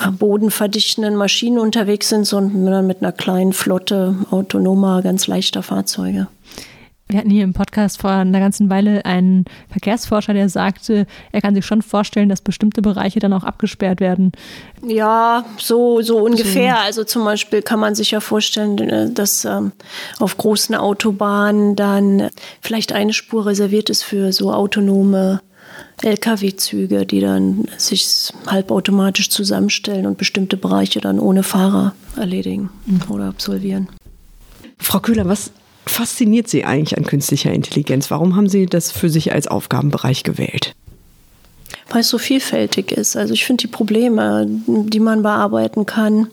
Speaker 5: äh, bodenverdichtenden Maschinen unterwegs sind, sondern mit einer kleinen Flotte autonomer, ganz leichter Fahrzeuge.
Speaker 3: Wir hatten hier im Podcast vor einer ganzen Weile einen Verkehrsforscher, der sagte, er kann sich schon vorstellen, dass bestimmte Bereiche dann auch abgesperrt werden.
Speaker 5: Ja, so, so ungefähr. Also zum Beispiel kann man sich ja vorstellen, äh, dass ähm, auf großen Autobahnen dann vielleicht eine Spur reserviert ist für so autonome Lkw-Züge, die dann sich halbautomatisch zusammenstellen und bestimmte Bereiche dann ohne Fahrer erledigen mhm. oder absolvieren.
Speaker 2: Frau Köhler, was fasziniert Sie eigentlich an künstlicher Intelligenz? Warum haben Sie das für sich als Aufgabenbereich gewählt?
Speaker 5: Weil es so vielfältig ist. Also ich finde die Probleme, die man bearbeiten kann,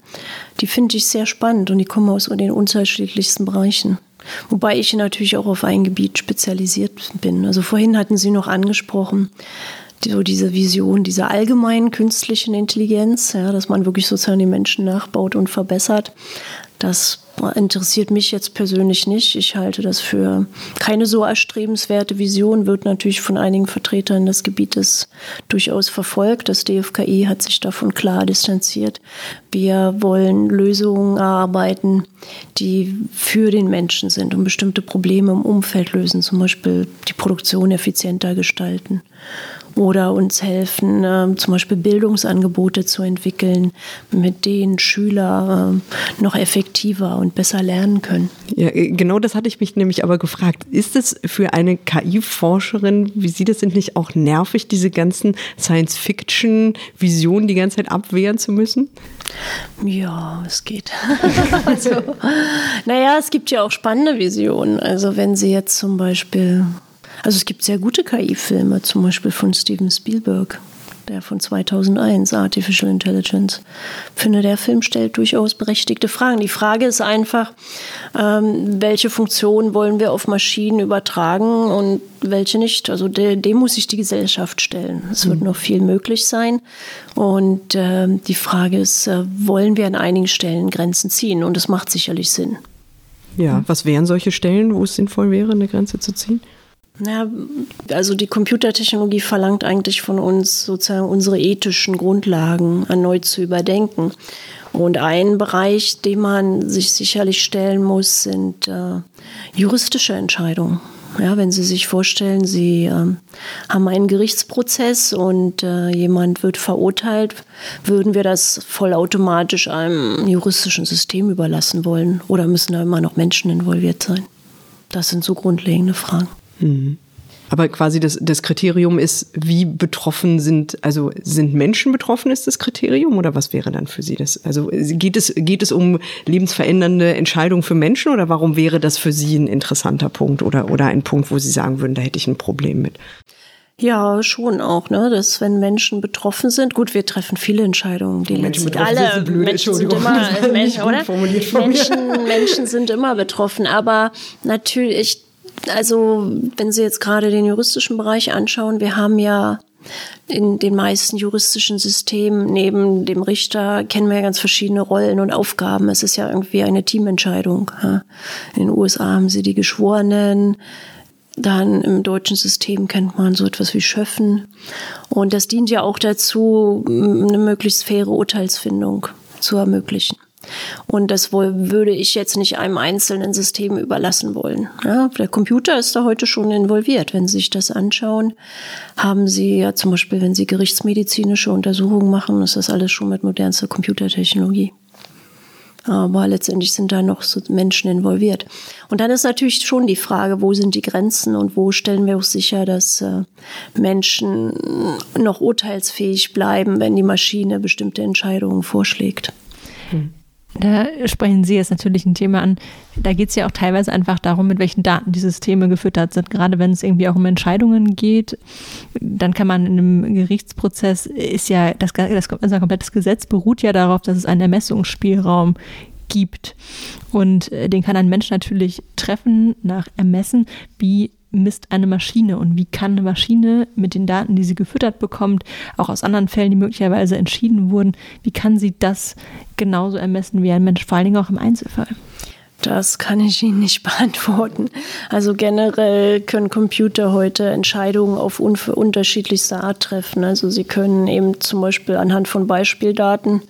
Speaker 5: die finde ich sehr spannend und die kommen aus den unterschiedlichsten Bereichen. Wobei ich natürlich auch auf ein Gebiet spezialisiert bin. Also vorhin hatten Sie noch angesprochen, so diese Vision dieser allgemeinen künstlichen Intelligenz, ja, dass man wirklich sozusagen die Menschen nachbaut und verbessert. Das interessiert mich jetzt persönlich nicht. Ich halte das für keine so erstrebenswerte Vision, wird natürlich von einigen Vertretern des Gebietes durchaus verfolgt. Das DFKI hat sich davon klar distanziert. Wir wollen Lösungen erarbeiten, die für den Menschen sind und bestimmte Probleme im Umfeld lösen, zum Beispiel die Produktion effizienter gestalten oder uns helfen, äh, zum Beispiel Bildungsangebote zu entwickeln, mit denen Schüler äh, noch effektiver und besser lernen können.
Speaker 2: Ja, äh, genau das hatte ich mich nämlich aber gefragt. Ist es für eine KI-Forscherin, wie Sie das sind, nicht auch nervig, diese ganzen Science-Fiction-Visionen die ganze Zeit abwehren zu müssen?
Speaker 5: Ja, es geht. also, naja, es gibt ja auch spannende Visionen. Also wenn Sie jetzt zum Beispiel also es gibt sehr gute KI-Filme, zum Beispiel von Steven Spielberg, der von 2001, Artificial Intelligence. Ich finde, der Film stellt durchaus berechtigte Fragen. Die Frage ist einfach, ähm, welche Funktionen wollen wir auf Maschinen übertragen und welche nicht. Also dem, dem muss sich die Gesellschaft stellen. Es wird mhm. noch viel möglich sein. Und äh, die Frage ist, äh, wollen wir an einigen Stellen Grenzen ziehen? Und es macht sicherlich Sinn.
Speaker 2: Ja, was wären solche Stellen, wo es sinnvoll wäre, eine Grenze zu ziehen?
Speaker 5: Ja, also die Computertechnologie verlangt eigentlich von uns sozusagen unsere ethischen Grundlagen erneut zu überdenken. Und ein Bereich, den man sich sicherlich stellen muss, sind äh, juristische Entscheidungen. Ja, wenn Sie sich vorstellen, Sie äh, haben einen Gerichtsprozess und äh, jemand wird verurteilt, würden wir das vollautomatisch einem juristischen System überlassen wollen? Oder müssen da immer noch Menschen involviert sein? Das sind so grundlegende Fragen.
Speaker 2: Mhm. Aber quasi das, das Kriterium ist, wie betroffen sind, also sind Menschen betroffen, ist das Kriterium oder was wäre dann für Sie das? Also geht es, geht es um lebensverändernde Entscheidungen für Menschen oder warum wäre das für Sie ein interessanter Punkt oder, oder ein Punkt, wo Sie sagen würden, da hätte ich ein Problem mit?
Speaker 5: Ja, schon auch, ne? Dass wenn Menschen betroffen sind, gut, wir treffen viele Entscheidungen, die Menschen letztlich alle blöd, Menschen sind immer Menschen, oder? Menschen, Menschen sind immer betroffen, aber natürlich also, wenn Sie jetzt gerade den juristischen Bereich anschauen, wir haben ja in den meisten juristischen Systemen neben dem Richter kennen wir ja ganz verschiedene Rollen und Aufgaben. Es ist ja irgendwie eine Teamentscheidung. In den USA haben sie die Geschworenen. Dann im deutschen System kennt man so etwas wie Schöffen. Und das dient ja auch dazu, eine möglichst faire Urteilsfindung zu ermöglichen. Und das würde ich jetzt nicht einem einzelnen System überlassen wollen. Ja, der Computer ist da heute schon involviert. Wenn Sie sich das anschauen, haben Sie ja zum Beispiel, wenn Sie gerichtsmedizinische Untersuchungen machen, ist das alles schon mit modernster Computertechnologie. Aber letztendlich sind da noch so Menschen involviert. Und dann ist natürlich schon die Frage, wo sind die Grenzen und wo stellen wir auch sicher, dass äh, Menschen noch urteilsfähig bleiben, wenn die Maschine bestimmte Entscheidungen vorschlägt.
Speaker 3: Hm. Da sprechen Sie jetzt natürlich ein Thema an. Da geht es ja auch teilweise einfach darum, mit welchen Daten die Systeme gefüttert sind. Gerade wenn es irgendwie auch um Entscheidungen geht, dann kann man in einem Gerichtsprozess ist ja das, das also ein komplettes Gesetz beruht ja darauf, dass es einen Ermessungsspielraum gibt. Und äh, den kann ein Mensch natürlich treffen nach Ermessen, wie misst eine Maschine und wie kann eine Maschine mit den Daten, die sie gefüttert bekommt, auch aus anderen Fällen, die möglicherweise entschieden wurden, wie kann sie das genauso ermessen wie ein Mensch, vor allen Dingen auch im Einzelfall?
Speaker 5: Das kann ich Ihnen nicht beantworten. Also generell können Computer heute Entscheidungen auf unterschiedlichste Art treffen. Also sie können eben zum Beispiel anhand von Beispieldaten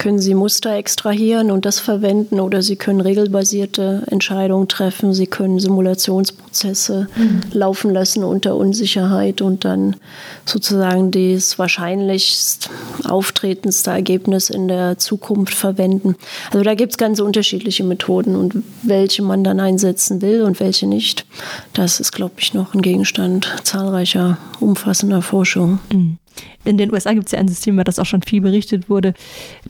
Speaker 5: können Sie Muster extrahieren und das verwenden oder Sie können regelbasierte Entscheidungen treffen. Sie können Simulationsprozesse mhm. laufen lassen unter Unsicherheit und dann sozusagen das wahrscheinlichst auftretendste Ergebnis in der Zukunft verwenden. Also da gibt es ganz unterschiedliche Methoden und welche man dann einsetzen will und welche nicht. Das ist, glaube ich, noch ein Gegenstand zahlreicher umfassender Forschung.
Speaker 3: Mhm. In den USA gibt es ja ein System, über das auch schon viel berichtet wurde,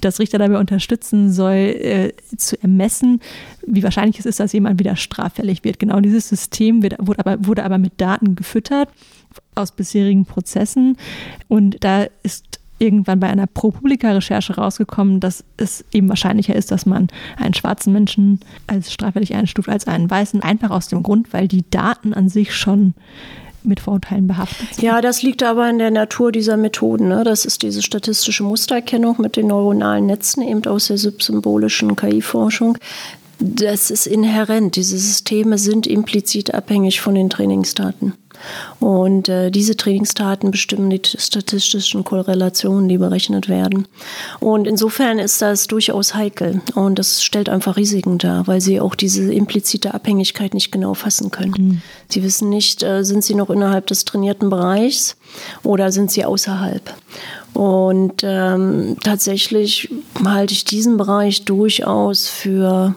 Speaker 3: das Richter dabei unterstützen soll, äh, zu ermessen, wie wahrscheinlich es ist, dass jemand wieder straffällig wird. Genau dieses System wird, wurde, aber, wurde aber mit Daten gefüttert aus bisherigen Prozessen. Und da ist irgendwann bei einer ProPublica-Recherche rausgekommen, dass es eben wahrscheinlicher ist, dass man einen schwarzen Menschen als straffällig einstuft als einen weißen, einfach aus dem Grund, weil die Daten an sich schon mit Vorurteilen behaftet sind.
Speaker 5: Ja, das liegt aber in der Natur dieser Methoden. Ne? Das ist diese statistische Mustererkennung mit den neuronalen Netzen, eben aus der symbolischen KI-Forschung. Das ist inhärent. Diese Systeme sind implizit abhängig von den Trainingsdaten. Und äh, diese Trainingsdaten bestimmen die statistischen Korrelationen, die berechnet werden. Und insofern ist das durchaus heikel. Und das stellt einfach Risiken dar, weil sie auch diese implizite Abhängigkeit nicht genau fassen können. Mhm. Sie wissen nicht, äh, sind sie noch innerhalb des trainierten Bereichs oder sind sie außerhalb. Und ähm, tatsächlich halte ich diesen Bereich durchaus für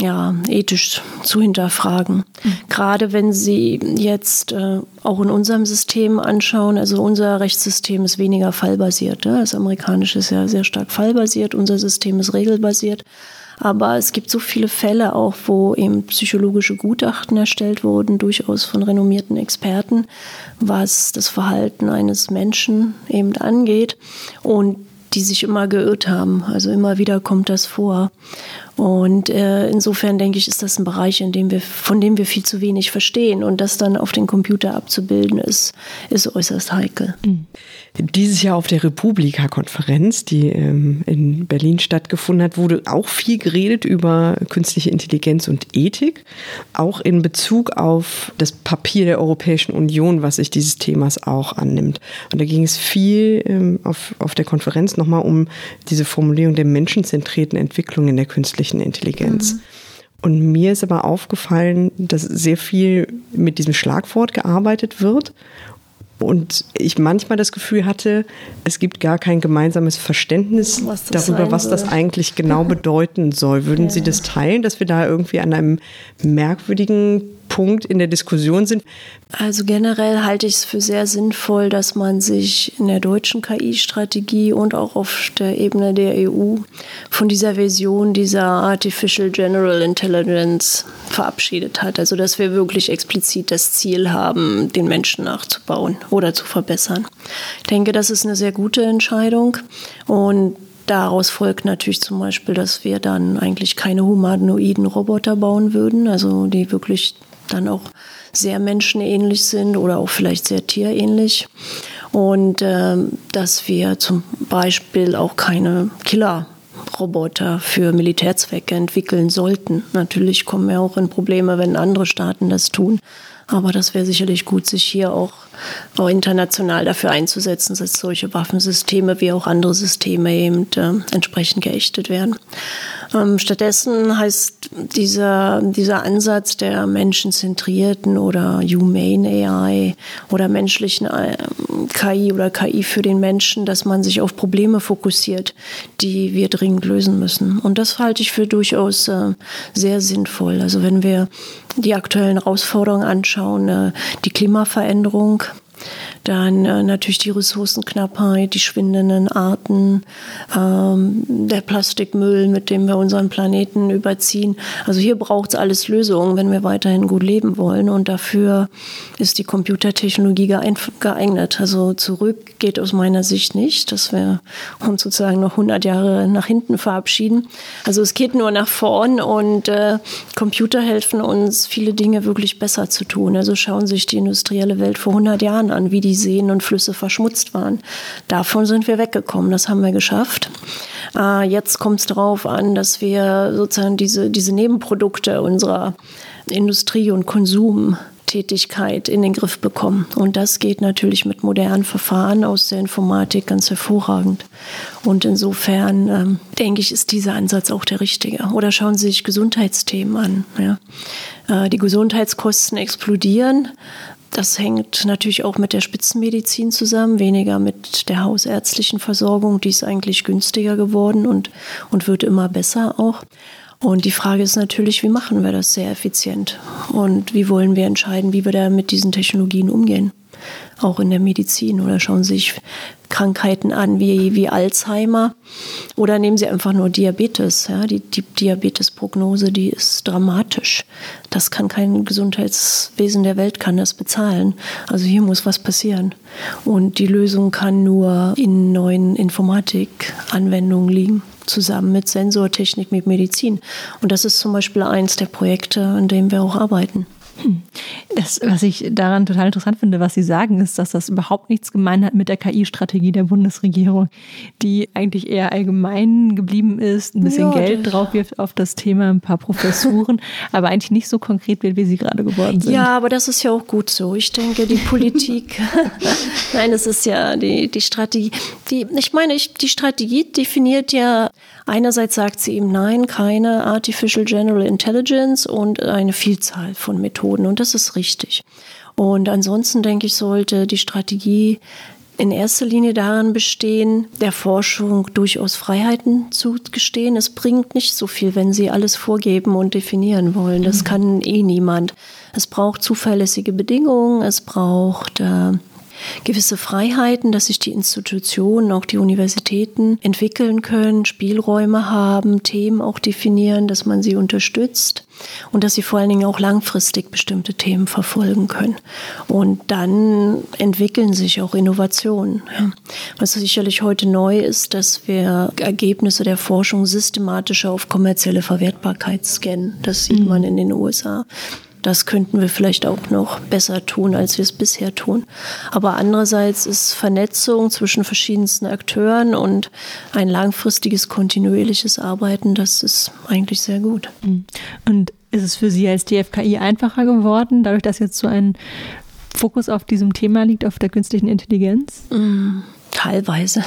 Speaker 5: ja, ethisch zu hinterfragen. Mhm. Gerade wenn Sie jetzt äh, auch in unserem System anschauen, also unser Rechtssystem ist weniger fallbasiert. Ja? Das amerikanische ist ja sehr stark fallbasiert, unser System ist regelbasiert. Aber es gibt so viele Fälle auch, wo eben psychologische Gutachten erstellt wurden, durchaus von renommierten Experten, was das Verhalten eines Menschen eben angeht. Und die sich immer geirrt haben. Also immer wieder kommt das vor. Und äh, insofern denke ich, ist das ein Bereich, in dem wir, von dem wir viel zu wenig verstehen. Und das dann auf den Computer abzubilden, ist, ist äußerst heikel.
Speaker 2: Mhm. Dieses Jahr auf der Republika-Konferenz, die ähm, in Berlin stattgefunden hat, wurde auch viel geredet über künstliche Intelligenz und Ethik, auch in Bezug auf das Papier der Europäischen Union, was sich dieses Themas auch annimmt. Und da ging es viel ähm, auf, auf der Konferenz nochmal um diese Formulierung der menschenzentrierten Entwicklung in der künstlichen Intelligenz. Mhm. Und mir ist aber aufgefallen, dass sehr viel mit diesem Schlagwort gearbeitet wird und ich manchmal das Gefühl hatte, es gibt gar kein gemeinsames Verständnis was darüber, was das eigentlich genau bedeuten soll. Würden ja. Sie das teilen, dass wir da irgendwie an einem merkwürdigen Punkt in der Diskussion sind?
Speaker 5: Also generell halte ich es für sehr sinnvoll, dass man sich in der deutschen KI-Strategie und auch auf der Ebene der EU von dieser Vision dieser Artificial General Intelligence verabschiedet hat. Also dass wir wirklich explizit das Ziel haben, den Menschen nachzubauen oder zu verbessern. Ich denke, das ist eine sehr gute Entscheidung und Daraus folgt natürlich zum Beispiel, dass wir dann eigentlich keine humanoiden Roboter bauen würden, also die wirklich dann auch sehr menschenähnlich sind oder auch vielleicht sehr tierähnlich. Und äh, dass wir zum Beispiel auch keine Killer Roboter für Militärzwecke entwickeln sollten. Natürlich kommen wir auch in Probleme, wenn andere Staaten das tun. Aber das wäre sicherlich gut, sich hier auch, auch international dafür einzusetzen, dass solche Waffensysteme wie auch andere Systeme eben äh, entsprechend geächtet werden. Ähm, stattdessen heißt dieser, dieser Ansatz der menschenzentrierten oder humane AI oder menschlichen äh, KI oder KI für den Menschen, dass man sich auf Probleme fokussiert, die wir dringend lösen müssen. Und das halte ich für durchaus äh, sehr sinnvoll. Also wenn wir die aktuellen Herausforderungen anschauen, äh, die Klimaveränderung, dann äh, natürlich die Ressourcenknappheit, die schwindenden Arten, ähm, der Plastikmüll, mit dem wir unseren Planeten überziehen. Also hier braucht es alles Lösungen, wenn wir weiterhin gut leben wollen. Und dafür ist die Computertechnologie geeignet. Also zurück geht aus meiner Sicht nicht, dass wir uns sozusagen noch 100 Jahre nach hinten verabschieden. Also es geht nur nach vorn und äh, Computer helfen uns, viele Dinge wirklich besser zu tun. Also schauen sich die industrielle Welt vor 100 Jahren an, wie die Seen und Flüsse verschmutzt waren. Davon sind wir weggekommen, das haben wir geschafft. Äh, jetzt kommt es darauf an, dass wir sozusagen diese, diese Nebenprodukte unserer Industrie- und Konsumtätigkeit in den Griff bekommen. Und das geht natürlich mit modernen Verfahren aus der Informatik ganz hervorragend. Und insofern ähm, denke ich, ist dieser Ansatz auch der richtige. Oder schauen Sie sich Gesundheitsthemen an. Ja. Äh, die Gesundheitskosten explodieren. Das hängt natürlich auch mit der Spitzenmedizin zusammen, weniger mit der hausärztlichen Versorgung. Die ist eigentlich günstiger geworden und, und wird immer besser auch. Und die Frage ist natürlich, wie machen wir das sehr effizient? Und wie wollen wir entscheiden, wie wir da mit diesen Technologien umgehen? Auch in der Medizin oder schauen Sie sich Krankheiten an wie, wie Alzheimer oder nehmen Sie einfach nur Diabetes. Ja? Die, die Diabetesprognose, die ist dramatisch. Das kann kein Gesundheitswesen der Welt kann das bezahlen. Also hier muss was passieren. Und die Lösung kann nur in neuen Informatikanwendungen liegen zusammen mit Sensortechnik, mit Medizin. Und das ist zum Beispiel eins der Projekte, an dem wir auch arbeiten.
Speaker 3: Das, was ich daran total interessant finde, was Sie sagen, ist, dass das überhaupt nichts gemein hat mit der KI-Strategie der Bundesregierung, die eigentlich eher allgemein geblieben ist, ein bisschen ja, Geld drauf wirft auf das Thema, ein paar Professuren, aber eigentlich nicht so konkret wird, wie sie gerade geworden sind.
Speaker 5: Ja, aber das ist ja auch gut so. Ich denke, die Politik, nein, es ist ja die, die Strategie. Die, ich meine, ich, die Strategie definiert ja Einerseits sagt sie ihm nein, keine Artificial General Intelligence und eine Vielzahl von Methoden. Und das ist richtig. Und ansonsten denke ich, sollte die Strategie in erster Linie daran bestehen, der Forschung durchaus Freiheiten zugestehen. Es bringt nicht so viel, wenn sie alles vorgeben und definieren wollen. Das mhm. kann eh niemand. Es braucht zuverlässige Bedingungen, es braucht äh, gewisse Freiheiten, dass sich die Institutionen, auch die Universitäten entwickeln können, Spielräume haben, Themen auch definieren, dass man sie unterstützt und dass sie vor allen Dingen auch langfristig bestimmte Themen verfolgen können. Und dann entwickeln sich auch Innovationen. Was sicherlich heute neu ist, dass wir Ergebnisse der Forschung systematischer auf kommerzielle Verwertbarkeit scannen. Das sieht mhm. man in den USA. Das könnten wir vielleicht auch noch besser tun, als wir es bisher tun. Aber andererseits ist Vernetzung zwischen verschiedensten Akteuren und ein langfristiges, kontinuierliches Arbeiten, das ist eigentlich sehr gut.
Speaker 3: Mhm. Und ist es für Sie als DFKI einfacher geworden, dadurch, dass jetzt so ein Fokus auf diesem Thema liegt, auf der künstlichen Intelligenz?
Speaker 5: Mhm. Teilweise.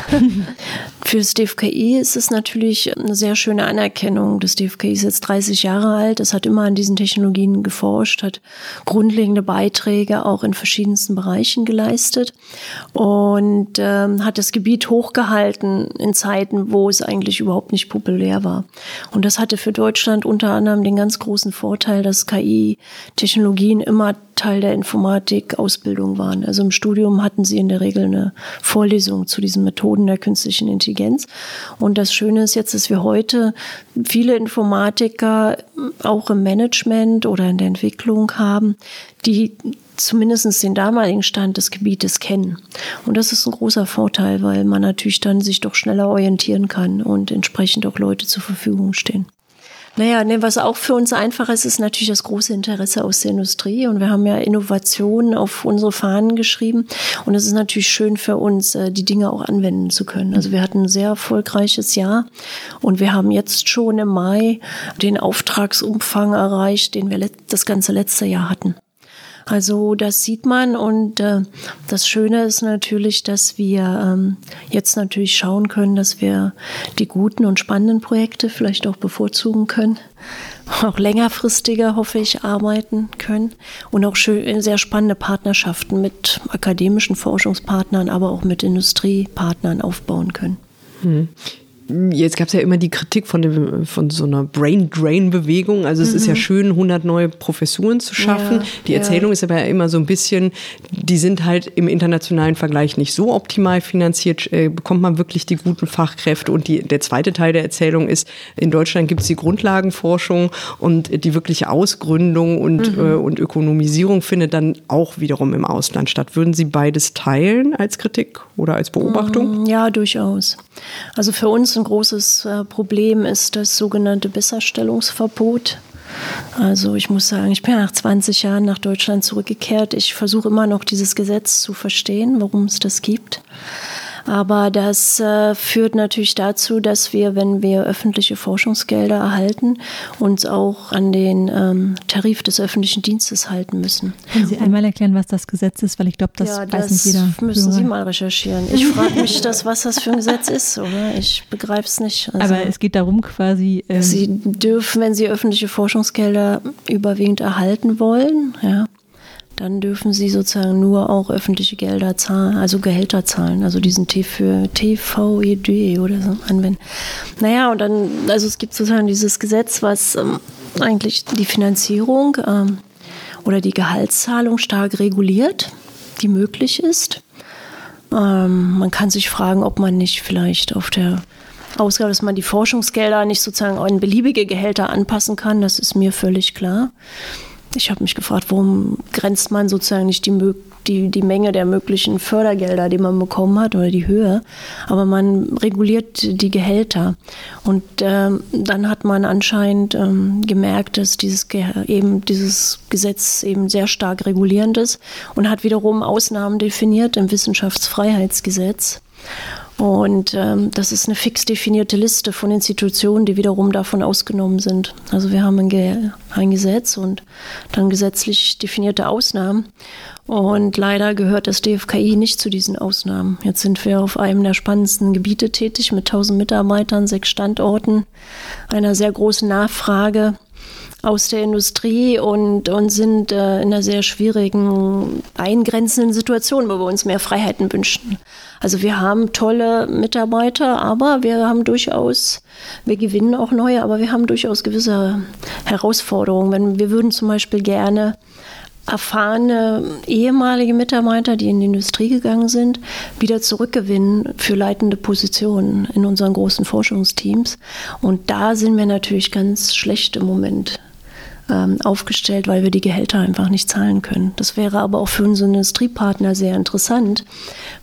Speaker 5: Für das DFKI ist es natürlich eine sehr schöne Anerkennung. Das DFKI ist jetzt 30 Jahre alt. Es hat immer an diesen Technologien geforscht, hat grundlegende Beiträge auch in verschiedensten Bereichen geleistet und ähm, hat das Gebiet hochgehalten in Zeiten, wo es eigentlich überhaupt nicht populär war. Und das hatte für Deutschland unter anderem den ganz großen Vorteil, dass KI-Technologien immer Teil der Informatik-Ausbildung waren. Also im Studium hatten sie in der Regel eine Vorlesung zu diesen Methoden der künstlichen Intelligenz. Und das Schöne ist jetzt, dass wir heute viele Informatiker auch im Management oder in der Entwicklung haben, die zumindest den damaligen Stand des Gebietes kennen. Und das ist ein großer Vorteil, weil man natürlich dann sich doch schneller orientieren kann und entsprechend auch Leute zur Verfügung stehen. Naja, ne, was auch für uns einfach ist, ist natürlich das große Interesse aus der Industrie. Und wir haben ja Innovationen auf unsere Fahnen geschrieben. Und es ist natürlich schön für uns, äh, die Dinge auch anwenden zu können. Also wir hatten ein sehr erfolgreiches Jahr. Und wir haben jetzt schon im Mai den Auftragsumfang erreicht, den wir das ganze letzte Jahr hatten. Also das sieht man und äh, das Schöne ist natürlich, dass wir ähm, jetzt natürlich schauen können, dass wir die guten und spannenden Projekte vielleicht auch bevorzugen können, auch längerfristiger, hoffe ich, arbeiten können und auch schön, sehr spannende Partnerschaften mit akademischen Forschungspartnern, aber auch mit Industriepartnern aufbauen können.
Speaker 2: Hm. Jetzt gab es ja immer die Kritik von, dem, von so einer Brain-Drain-Bewegung. Also es mhm. ist ja mhm. schön, 100 neue Professuren zu schaffen. Ja, die Erzählung ja. ist aber ja immer so ein bisschen, die sind halt im internationalen Vergleich nicht so optimal finanziert. Äh, bekommt man wirklich die guten Fachkräfte? Und die, der zweite Teil der Erzählung ist, in Deutschland gibt es die Grundlagenforschung und die wirkliche Ausgründung und, mhm. äh, und Ökonomisierung findet dann auch wiederum im Ausland statt. Würden Sie beides teilen als Kritik oder als Beobachtung?
Speaker 5: Mm, ja, durchaus. Also für uns ein großes äh, Problem ist das sogenannte Besserstellungsverbot. Also ich muss sagen, ich bin nach 20 Jahren nach Deutschland zurückgekehrt. Ich versuche immer noch dieses Gesetz zu verstehen, warum es das gibt. Aber das äh, führt natürlich dazu, dass wir, wenn wir öffentliche Forschungsgelder erhalten, uns auch an den ähm, Tarif des öffentlichen Dienstes halten müssen.
Speaker 3: Können Sie einmal erklären, was das Gesetz ist? Weil ich glaube, das ja, weiß das nicht jeder.
Speaker 5: müssen Hörer. Sie mal recherchieren. Ich frage mich, das, was das für ein Gesetz ist, oder? Ich begreife es nicht.
Speaker 3: Also, Aber es geht darum quasi...
Speaker 5: Ähm Sie dürfen, wenn Sie öffentliche Forschungsgelder überwiegend erhalten wollen, ja, dann dürfen sie sozusagen nur auch öffentliche Gelder zahlen, also Gehälter zahlen, also diesen T für TVED oder so anwenden. Naja, und dann, also es gibt sozusagen dieses Gesetz, was ähm, eigentlich die Finanzierung ähm, oder die Gehaltszahlung stark reguliert, die möglich ist. Ähm, man kann sich fragen, ob man nicht vielleicht auf der Ausgabe, dass man die Forschungsgelder nicht sozusagen an beliebige Gehälter anpassen kann, das ist mir völlig klar ich habe mich gefragt, warum grenzt man sozusagen nicht die, die, die Menge der möglichen Fördergelder, die man bekommen hat, oder die Höhe, aber man reguliert die Gehälter. Und ähm, dann hat man anscheinend ähm, gemerkt, dass dieses, eben dieses Gesetz eben sehr stark regulierend ist und hat wiederum Ausnahmen definiert im Wissenschaftsfreiheitsgesetz. Und ähm, das ist eine fix definierte Liste von Institutionen, die wiederum davon ausgenommen sind. Also wir haben ein, Ge ein Gesetz und dann gesetzlich definierte Ausnahmen. Und leider gehört das DFKI nicht zu diesen Ausnahmen. Jetzt sind wir auf einem der spannendsten Gebiete tätig mit 1000 Mitarbeitern, sechs Standorten, einer sehr großen Nachfrage aus der Industrie und, und sind äh, in einer sehr schwierigen, eingrenzenden Situation, wo wir uns mehr Freiheiten wünschen. Also wir haben tolle Mitarbeiter, aber wir haben durchaus, wir gewinnen auch neue, aber wir haben durchaus gewisse Herausforderungen. Wenn, wir würden zum Beispiel gerne erfahrene ehemalige Mitarbeiter, die in die Industrie gegangen sind, wieder zurückgewinnen für leitende Positionen in unseren großen Forschungsteams. Und da sind wir natürlich ganz schlecht im Moment aufgestellt, weil wir die Gehälter einfach nicht zahlen können. Das wäre aber auch für unsere Industriepartner sehr interessant,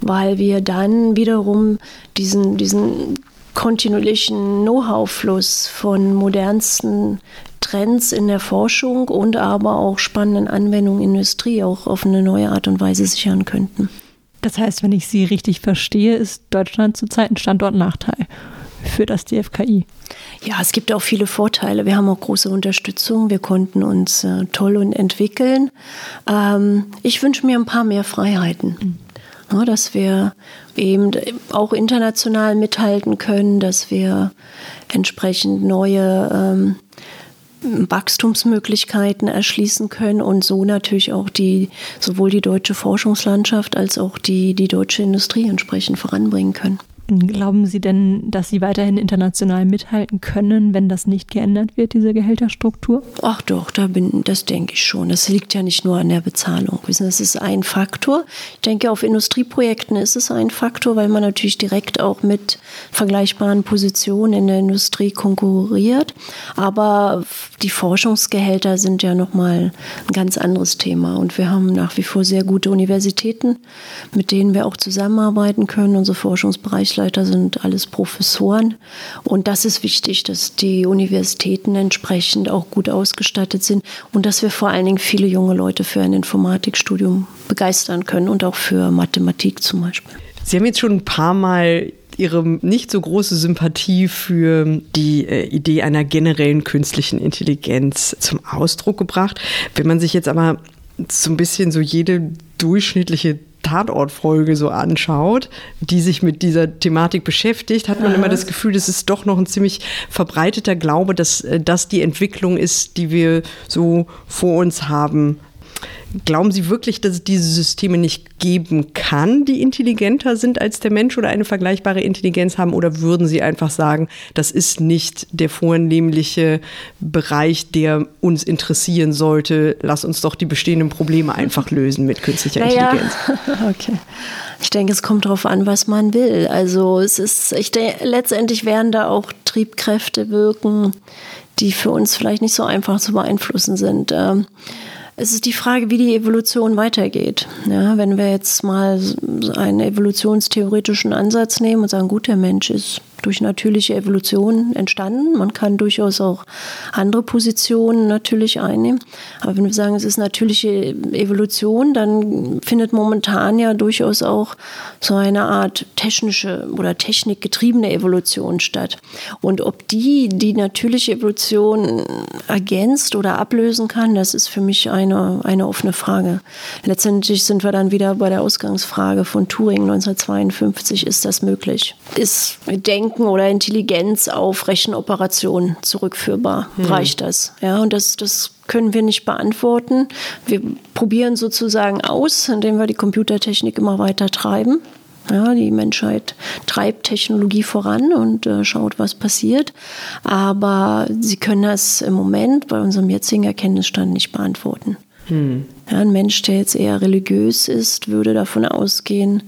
Speaker 5: weil wir dann wiederum diesen, diesen kontinuierlichen Know-how-Fluss von modernsten Trends in der Forschung und aber auch spannenden Anwendungen in Industrie auch auf eine neue Art und Weise sichern könnten.
Speaker 3: Das heißt, wenn ich Sie richtig verstehe, ist Deutschland zurzeit ein Standortnachteil für das DFKI.
Speaker 5: Ja, es gibt auch viele Vorteile. Wir haben auch große Unterstützung. Wir konnten uns äh, toll und entwickeln. Ähm, ich wünsche mir ein paar mehr Freiheiten. Mhm. Ja, dass wir eben auch international mithalten können, dass wir entsprechend neue ähm, Wachstumsmöglichkeiten erschließen können und so natürlich auch die, sowohl die deutsche Forschungslandschaft als auch die, die deutsche Industrie entsprechend voranbringen können.
Speaker 3: Glauben Sie denn, dass Sie weiterhin international mithalten können, wenn das nicht geändert wird, diese Gehälterstruktur?
Speaker 5: Ach doch, da bin, das denke ich schon. Das liegt ja nicht nur an der Bezahlung. Das ist ein Faktor. Ich denke, auf Industrieprojekten ist es ein Faktor, weil man natürlich direkt auch mit vergleichbaren Positionen in der Industrie konkurriert. Aber die Forschungsgehälter sind ja nochmal ein ganz anderes Thema. Und wir haben nach wie vor sehr gute Universitäten, mit denen wir auch zusammenarbeiten können. Unsere Forschungsbereiche Bereichsleiter sind alles Professoren. Und das ist wichtig, dass die Universitäten entsprechend auch gut ausgestattet sind und dass wir vor allen Dingen viele junge Leute für ein Informatikstudium begeistern können und auch für Mathematik zum Beispiel.
Speaker 2: Sie haben jetzt schon ein paar Mal Ihre nicht so große Sympathie für die äh, Idee einer generellen künstlichen Intelligenz zum Ausdruck gebracht. Wenn man sich jetzt aber so ein bisschen so jede durchschnittliche Tatortfolge so anschaut, die sich mit dieser Thematik beschäftigt, hat man immer das Gefühl, das ist doch noch ein ziemlich verbreiteter Glaube, dass äh, das die Entwicklung ist, die wir so vor uns haben. Glauben Sie wirklich, dass es diese Systeme nicht geben kann, die intelligenter sind als der Mensch oder eine vergleichbare Intelligenz haben? Oder würden Sie einfach sagen, das ist nicht der vornehmliche Bereich, der uns interessieren sollte? Lass uns doch die bestehenden Probleme einfach lösen mit künstlicher naja. Intelligenz.
Speaker 5: Okay. Ich denke, es kommt darauf an, was man will. Also es ist, ich denke, letztendlich werden da auch Triebkräfte wirken, die für uns vielleicht nicht so einfach zu beeinflussen sind. Ähm, es ist die Frage, wie die Evolution weitergeht. Ja, wenn wir jetzt mal einen evolutionstheoretischen Ansatz nehmen und sagen, gut, der Mensch ist durch natürliche Evolution entstanden. Man kann durchaus auch andere Positionen natürlich einnehmen. Aber wenn wir sagen, es ist natürliche Evolution, dann findet momentan ja durchaus auch so eine Art technische oder technikgetriebene Evolution statt. Und ob die die natürliche Evolution ergänzt oder ablösen kann, das ist für mich eine, eine offene Frage. Letztendlich sind wir dann wieder bei der Ausgangsfrage von Turing 1952. Ist das möglich? Ist Denken Denken oder Intelligenz auf Rechenoperationen zurückführbar. Hm. Reicht das? Ja, und das, das können wir nicht beantworten. Wir probieren sozusagen aus, indem wir die Computertechnik immer weiter treiben. Ja, die Menschheit treibt Technologie voran und äh, schaut, was passiert. Aber sie können das im Moment bei unserem jetzigen Erkenntnisstand nicht beantworten. Hm. Ja, ein Mensch, der jetzt eher religiös ist, würde davon ausgehen,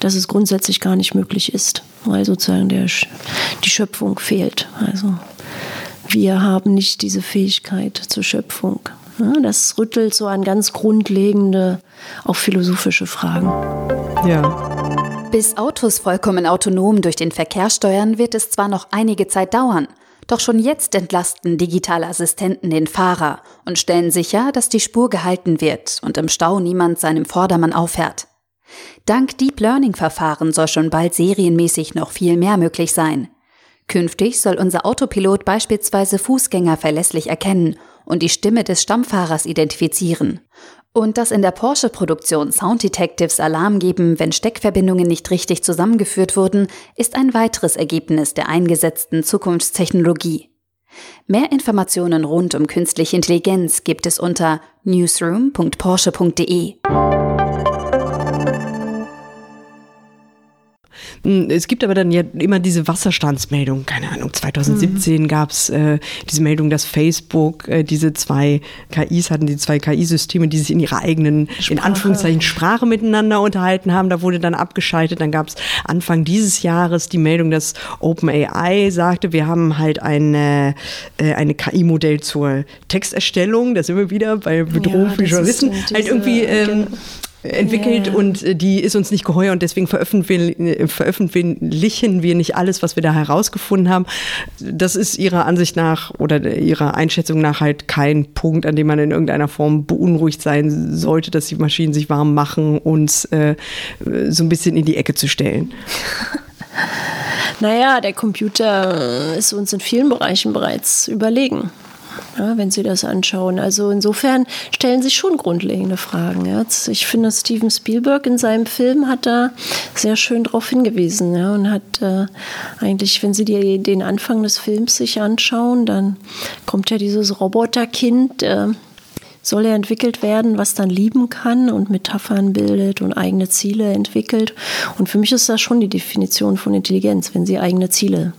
Speaker 5: dass es grundsätzlich gar nicht möglich ist, weil sozusagen der, die Schöpfung fehlt. Also wir haben nicht diese Fähigkeit zur Schöpfung. Ja, das rüttelt so an ganz grundlegende, auch philosophische Fragen.
Speaker 4: Ja. Bis Autos vollkommen autonom durch den Verkehr steuern, wird es zwar noch einige Zeit dauern. Doch schon jetzt entlasten digitale Assistenten den Fahrer und stellen sicher, dass die Spur gehalten wird und im Stau niemand seinem Vordermann auffährt. Dank Deep Learning Verfahren soll schon bald serienmäßig noch viel mehr möglich sein. Künftig soll unser Autopilot beispielsweise Fußgänger verlässlich erkennen und die Stimme des Stammfahrers identifizieren. Und dass in der Porsche-Produktion Sound Detectives Alarm geben, wenn Steckverbindungen nicht richtig zusammengeführt wurden, ist ein weiteres Ergebnis der eingesetzten Zukunftstechnologie. Mehr Informationen rund um künstliche Intelligenz gibt es unter newsroom.porsche.de.
Speaker 2: es gibt aber dann ja immer diese Wasserstandsmeldung. Keine Ahnung, 2017 mhm. gab es äh, diese Meldung, dass Facebook äh, diese zwei KIs hatten, die zwei KI-Systeme, die sich in ihrer eigenen, Sprache. in Anführungszeichen, Sprache miteinander unterhalten haben. Da wurde dann abgeschaltet. Dann gab es Anfang dieses Jahres die Meldung, dass OpenAI sagte, wir haben halt eine, äh, eine KI-Modell zur Texterstellung. Da sind wir wieder bei Bedrohung ja, für Journalisten. Halt irgendwie ähm, entwickelt yeah. und äh, die ist uns nicht geheuer und deswegen veröffentlichen, veröffentlichen wir nicht alles, was wir da herausgefunden haben. Das ist ihrer Ansicht nach oder ihrer Einschätzung nach halt kein Punkt, an dem man in irgendeiner Form beunruhigt sein sollte, dass die Maschinen sich warm machen, uns äh, so ein bisschen in die Ecke zu stellen.
Speaker 5: Naja, der Computer ist uns in vielen Bereichen bereits überlegen ja, wenn Sie das anschauen. Also insofern stellen sich schon grundlegende Fragen. Ja. Ich finde, Steven Spielberg in seinem Film hat da sehr schön darauf hingewiesen ja, und hat äh, eigentlich, wenn Sie die, den Anfang des Films sich anschauen, dann kommt ja dieses Roboterkind. Äh, soll er entwickelt werden, was dann lieben kann und Metaphern bildet und eigene Ziele entwickelt. Und für mich ist das schon die Definition von Intelligenz, wenn sie eigene Ziele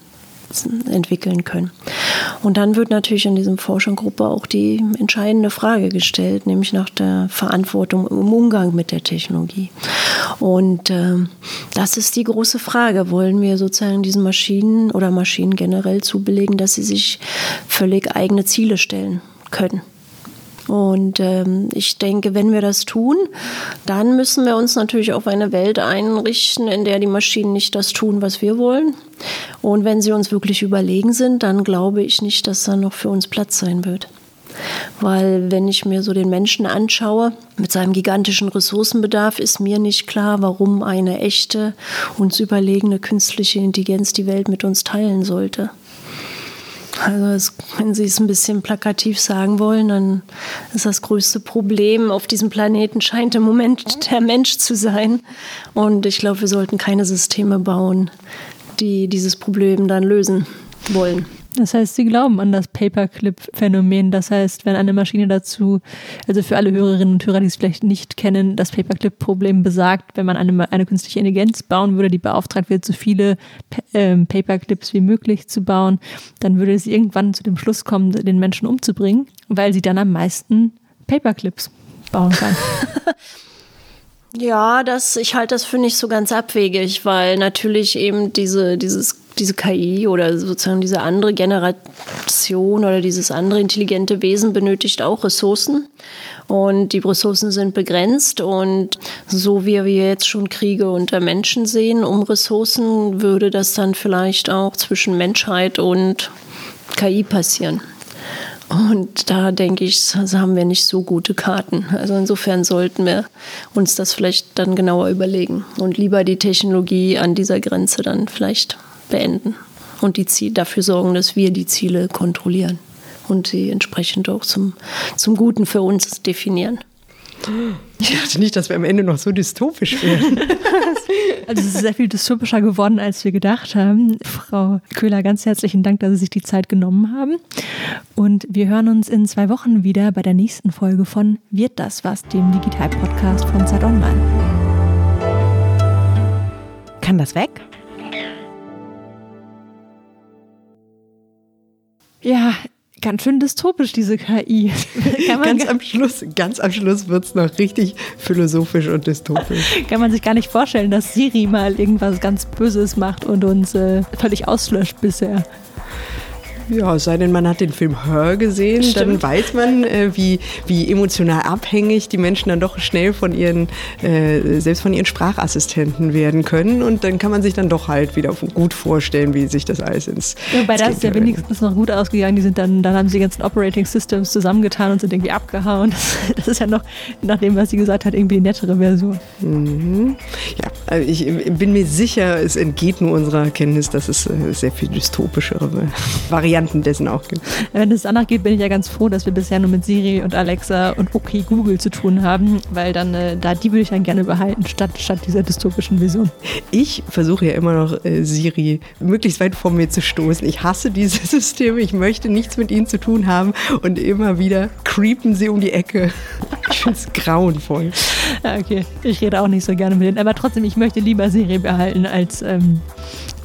Speaker 5: entwickeln können. Und dann wird natürlich in diesem Forschergruppe auch die entscheidende Frage gestellt, nämlich nach der Verantwortung im Umgang mit der Technologie. Und äh, das ist die große Frage. Wollen wir sozusagen diesen Maschinen oder Maschinen generell zubelegen, dass sie sich völlig eigene Ziele stellen können? Und ähm, ich denke, wenn wir das tun, dann müssen wir uns natürlich auf eine Welt einrichten, in der die Maschinen nicht das tun, was wir wollen. Und wenn sie uns wirklich überlegen sind, dann glaube ich nicht, dass da noch für uns Platz sein wird. Weil wenn ich mir so den Menschen anschaue, mit seinem gigantischen Ressourcenbedarf, ist mir nicht klar, warum eine echte, uns überlegene künstliche Intelligenz die Welt mit uns teilen sollte. Also es, wenn Sie es ein bisschen plakativ sagen wollen, dann ist das größte Problem auf diesem Planeten scheint im Moment der Mensch zu sein. Und ich glaube, wir sollten keine Systeme bauen, die dieses Problem dann lösen wollen.
Speaker 3: Das heißt, Sie glauben an das Paperclip-Phänomen. Das heißt, wenn eine Maschine dazu, also für alle Hörerinnen und Hörer, die es vielleicht nicht kennen, das Paperclip-Problem besagt, wenn man eine, eine künstliche Intelligenz bauen würde, die beauftragt wird, so viele ähm, Paperclips wie möglich zu bauen, dann würde sie irgendwann zu dem Schluss kommen, den Menschen umzubringen, weil sie dann am meisten Paperclips bauen kann.
Speaker 5: Ja, das, ich halte das für nicht so ganz abwegig, weil natürlich eben diese, dieses, diese KI oder sozusagen diese andere Generation oder dieses andere intelligente Wesen benötigt auch Ressourcen. Und die Ressourcen sind begrenzt. Und so wie wir jetzt schon Kriege unter Menschen sehen um Ressourcen, würde das dann vielleicht auch zwischen Menschheit und KI passieren. Und da denke ich, haben wir nicht so gute Karten. Also insofern sollten wir uns das vielleicht dann genauer überlegen und lieber die Technologie an dieser Grenze dann vielleicht beenden und die Ziel, dafür sorgen, dass wir die Ziele kontrollieren und sie entsprechend auch zum, zum Guten für uns definieren.
Speaker 2: Ich dachte nicht, dass wir am Ende noch so dystopisch werden.
Speaker 3: Also es ist sehr viel dystopischer geworden, als wir gedacht haben. Frau Köhler, ganz herzlichen Dank, dass Sie sich die Zeit genommen haben. Und wir hören uns in zwei Wochen wieder bei der nächsten Folge von Wird das was, dem Digital-Podcast von Zeit Online.
Speaker 1: Kann das weg?
Speaker 3: Ja, ganz schön dystopisch, diese KI.
Speaker 2: ganz am Schluss, ganz am Schluss wird es noch richtig philosophisch und dystopisch.
Speaker 3: Kann man sich gar nicht vorstellen, dass Siri mal irgendwas ganz Böses macht und uns äh, völlig auslöscht bisher.
Speaker 2: Ja, es sei denn, man hat den Film Her gesehen, Stimmt. dann weiß man, äh, wie, wie emotional abhängig die Menschen dann doch schnell von ihren, äh, selbst von ihren Sprachassistenten werden können. Und dann kann man sich dann doch halt wieder gut vorstellen, wie sich das alles ins.
Speaker 3: Ja, bei das ist ja wenigstens noch gut ausgegangen. Die sind dann, dann haben sie die ganzen Operating Systems zusammengetan und sind irgendwie abgehauen. Das, das ist ja noch, nach dem, was sie gesagt hat, irgendwie eine nettere Version.
Speaker 2: Mhm. Ja, also ich bin mir sicher, es entgeht nur unserer Kenntnis, dass es äh, sehr viel dystopischere Varianten Varianten dessen auch gibt.
Speaker 3: Wenn es danach geht, bin ich ja ganz froh, dass wir bisher nur mit Siri und Alexa und OK Google zu tun haben, weil dann äh, da die würde ich dann gerne behalten, statt, statt dieser dystopischen Vision.
Speaker 2: Ich versuche ja immer noch äh, Siri möglichst weit vor mir zu stoßen. Ich hasse diese Systeme, ich möchte nichts mit ihnen zu tun haben und immer wieder creepen sie um die Ecke. Ich finde es grauenvoll.
Speaker 3: Ja, okay. Ich rede auch nicht so gerne mit denen, aber trotzdem, ich möchte lieber Siri behalten als ähm,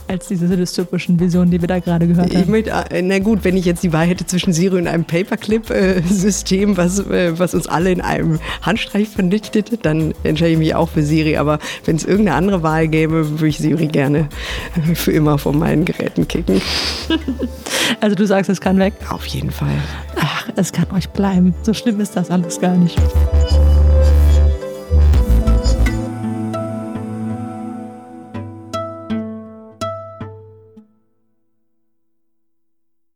Speaker 3: als diese dystopischen Visionen, die wir da gerade gehört haben.
Speaker 2: Ich möchte, äh, na gut, wenn ich jetzt die Wahl hätte zwischen Siri und einem Paperclip-System, was, äh, was uns alle in einem Handstreich vernichtet, dann entscheide ich mich auch für Siri. Aber wenn es irgendeine andere Wahl gäbe, würde ich Siri gerne für immer von meinen Geräten kicken.
Speaker 3: Also du sagst, es kann weg?
Speaker 2: Auf jeden Fall.
Speaker 3: Ach, es kann euch bleiben. So schlimm ist das alles gar nicht.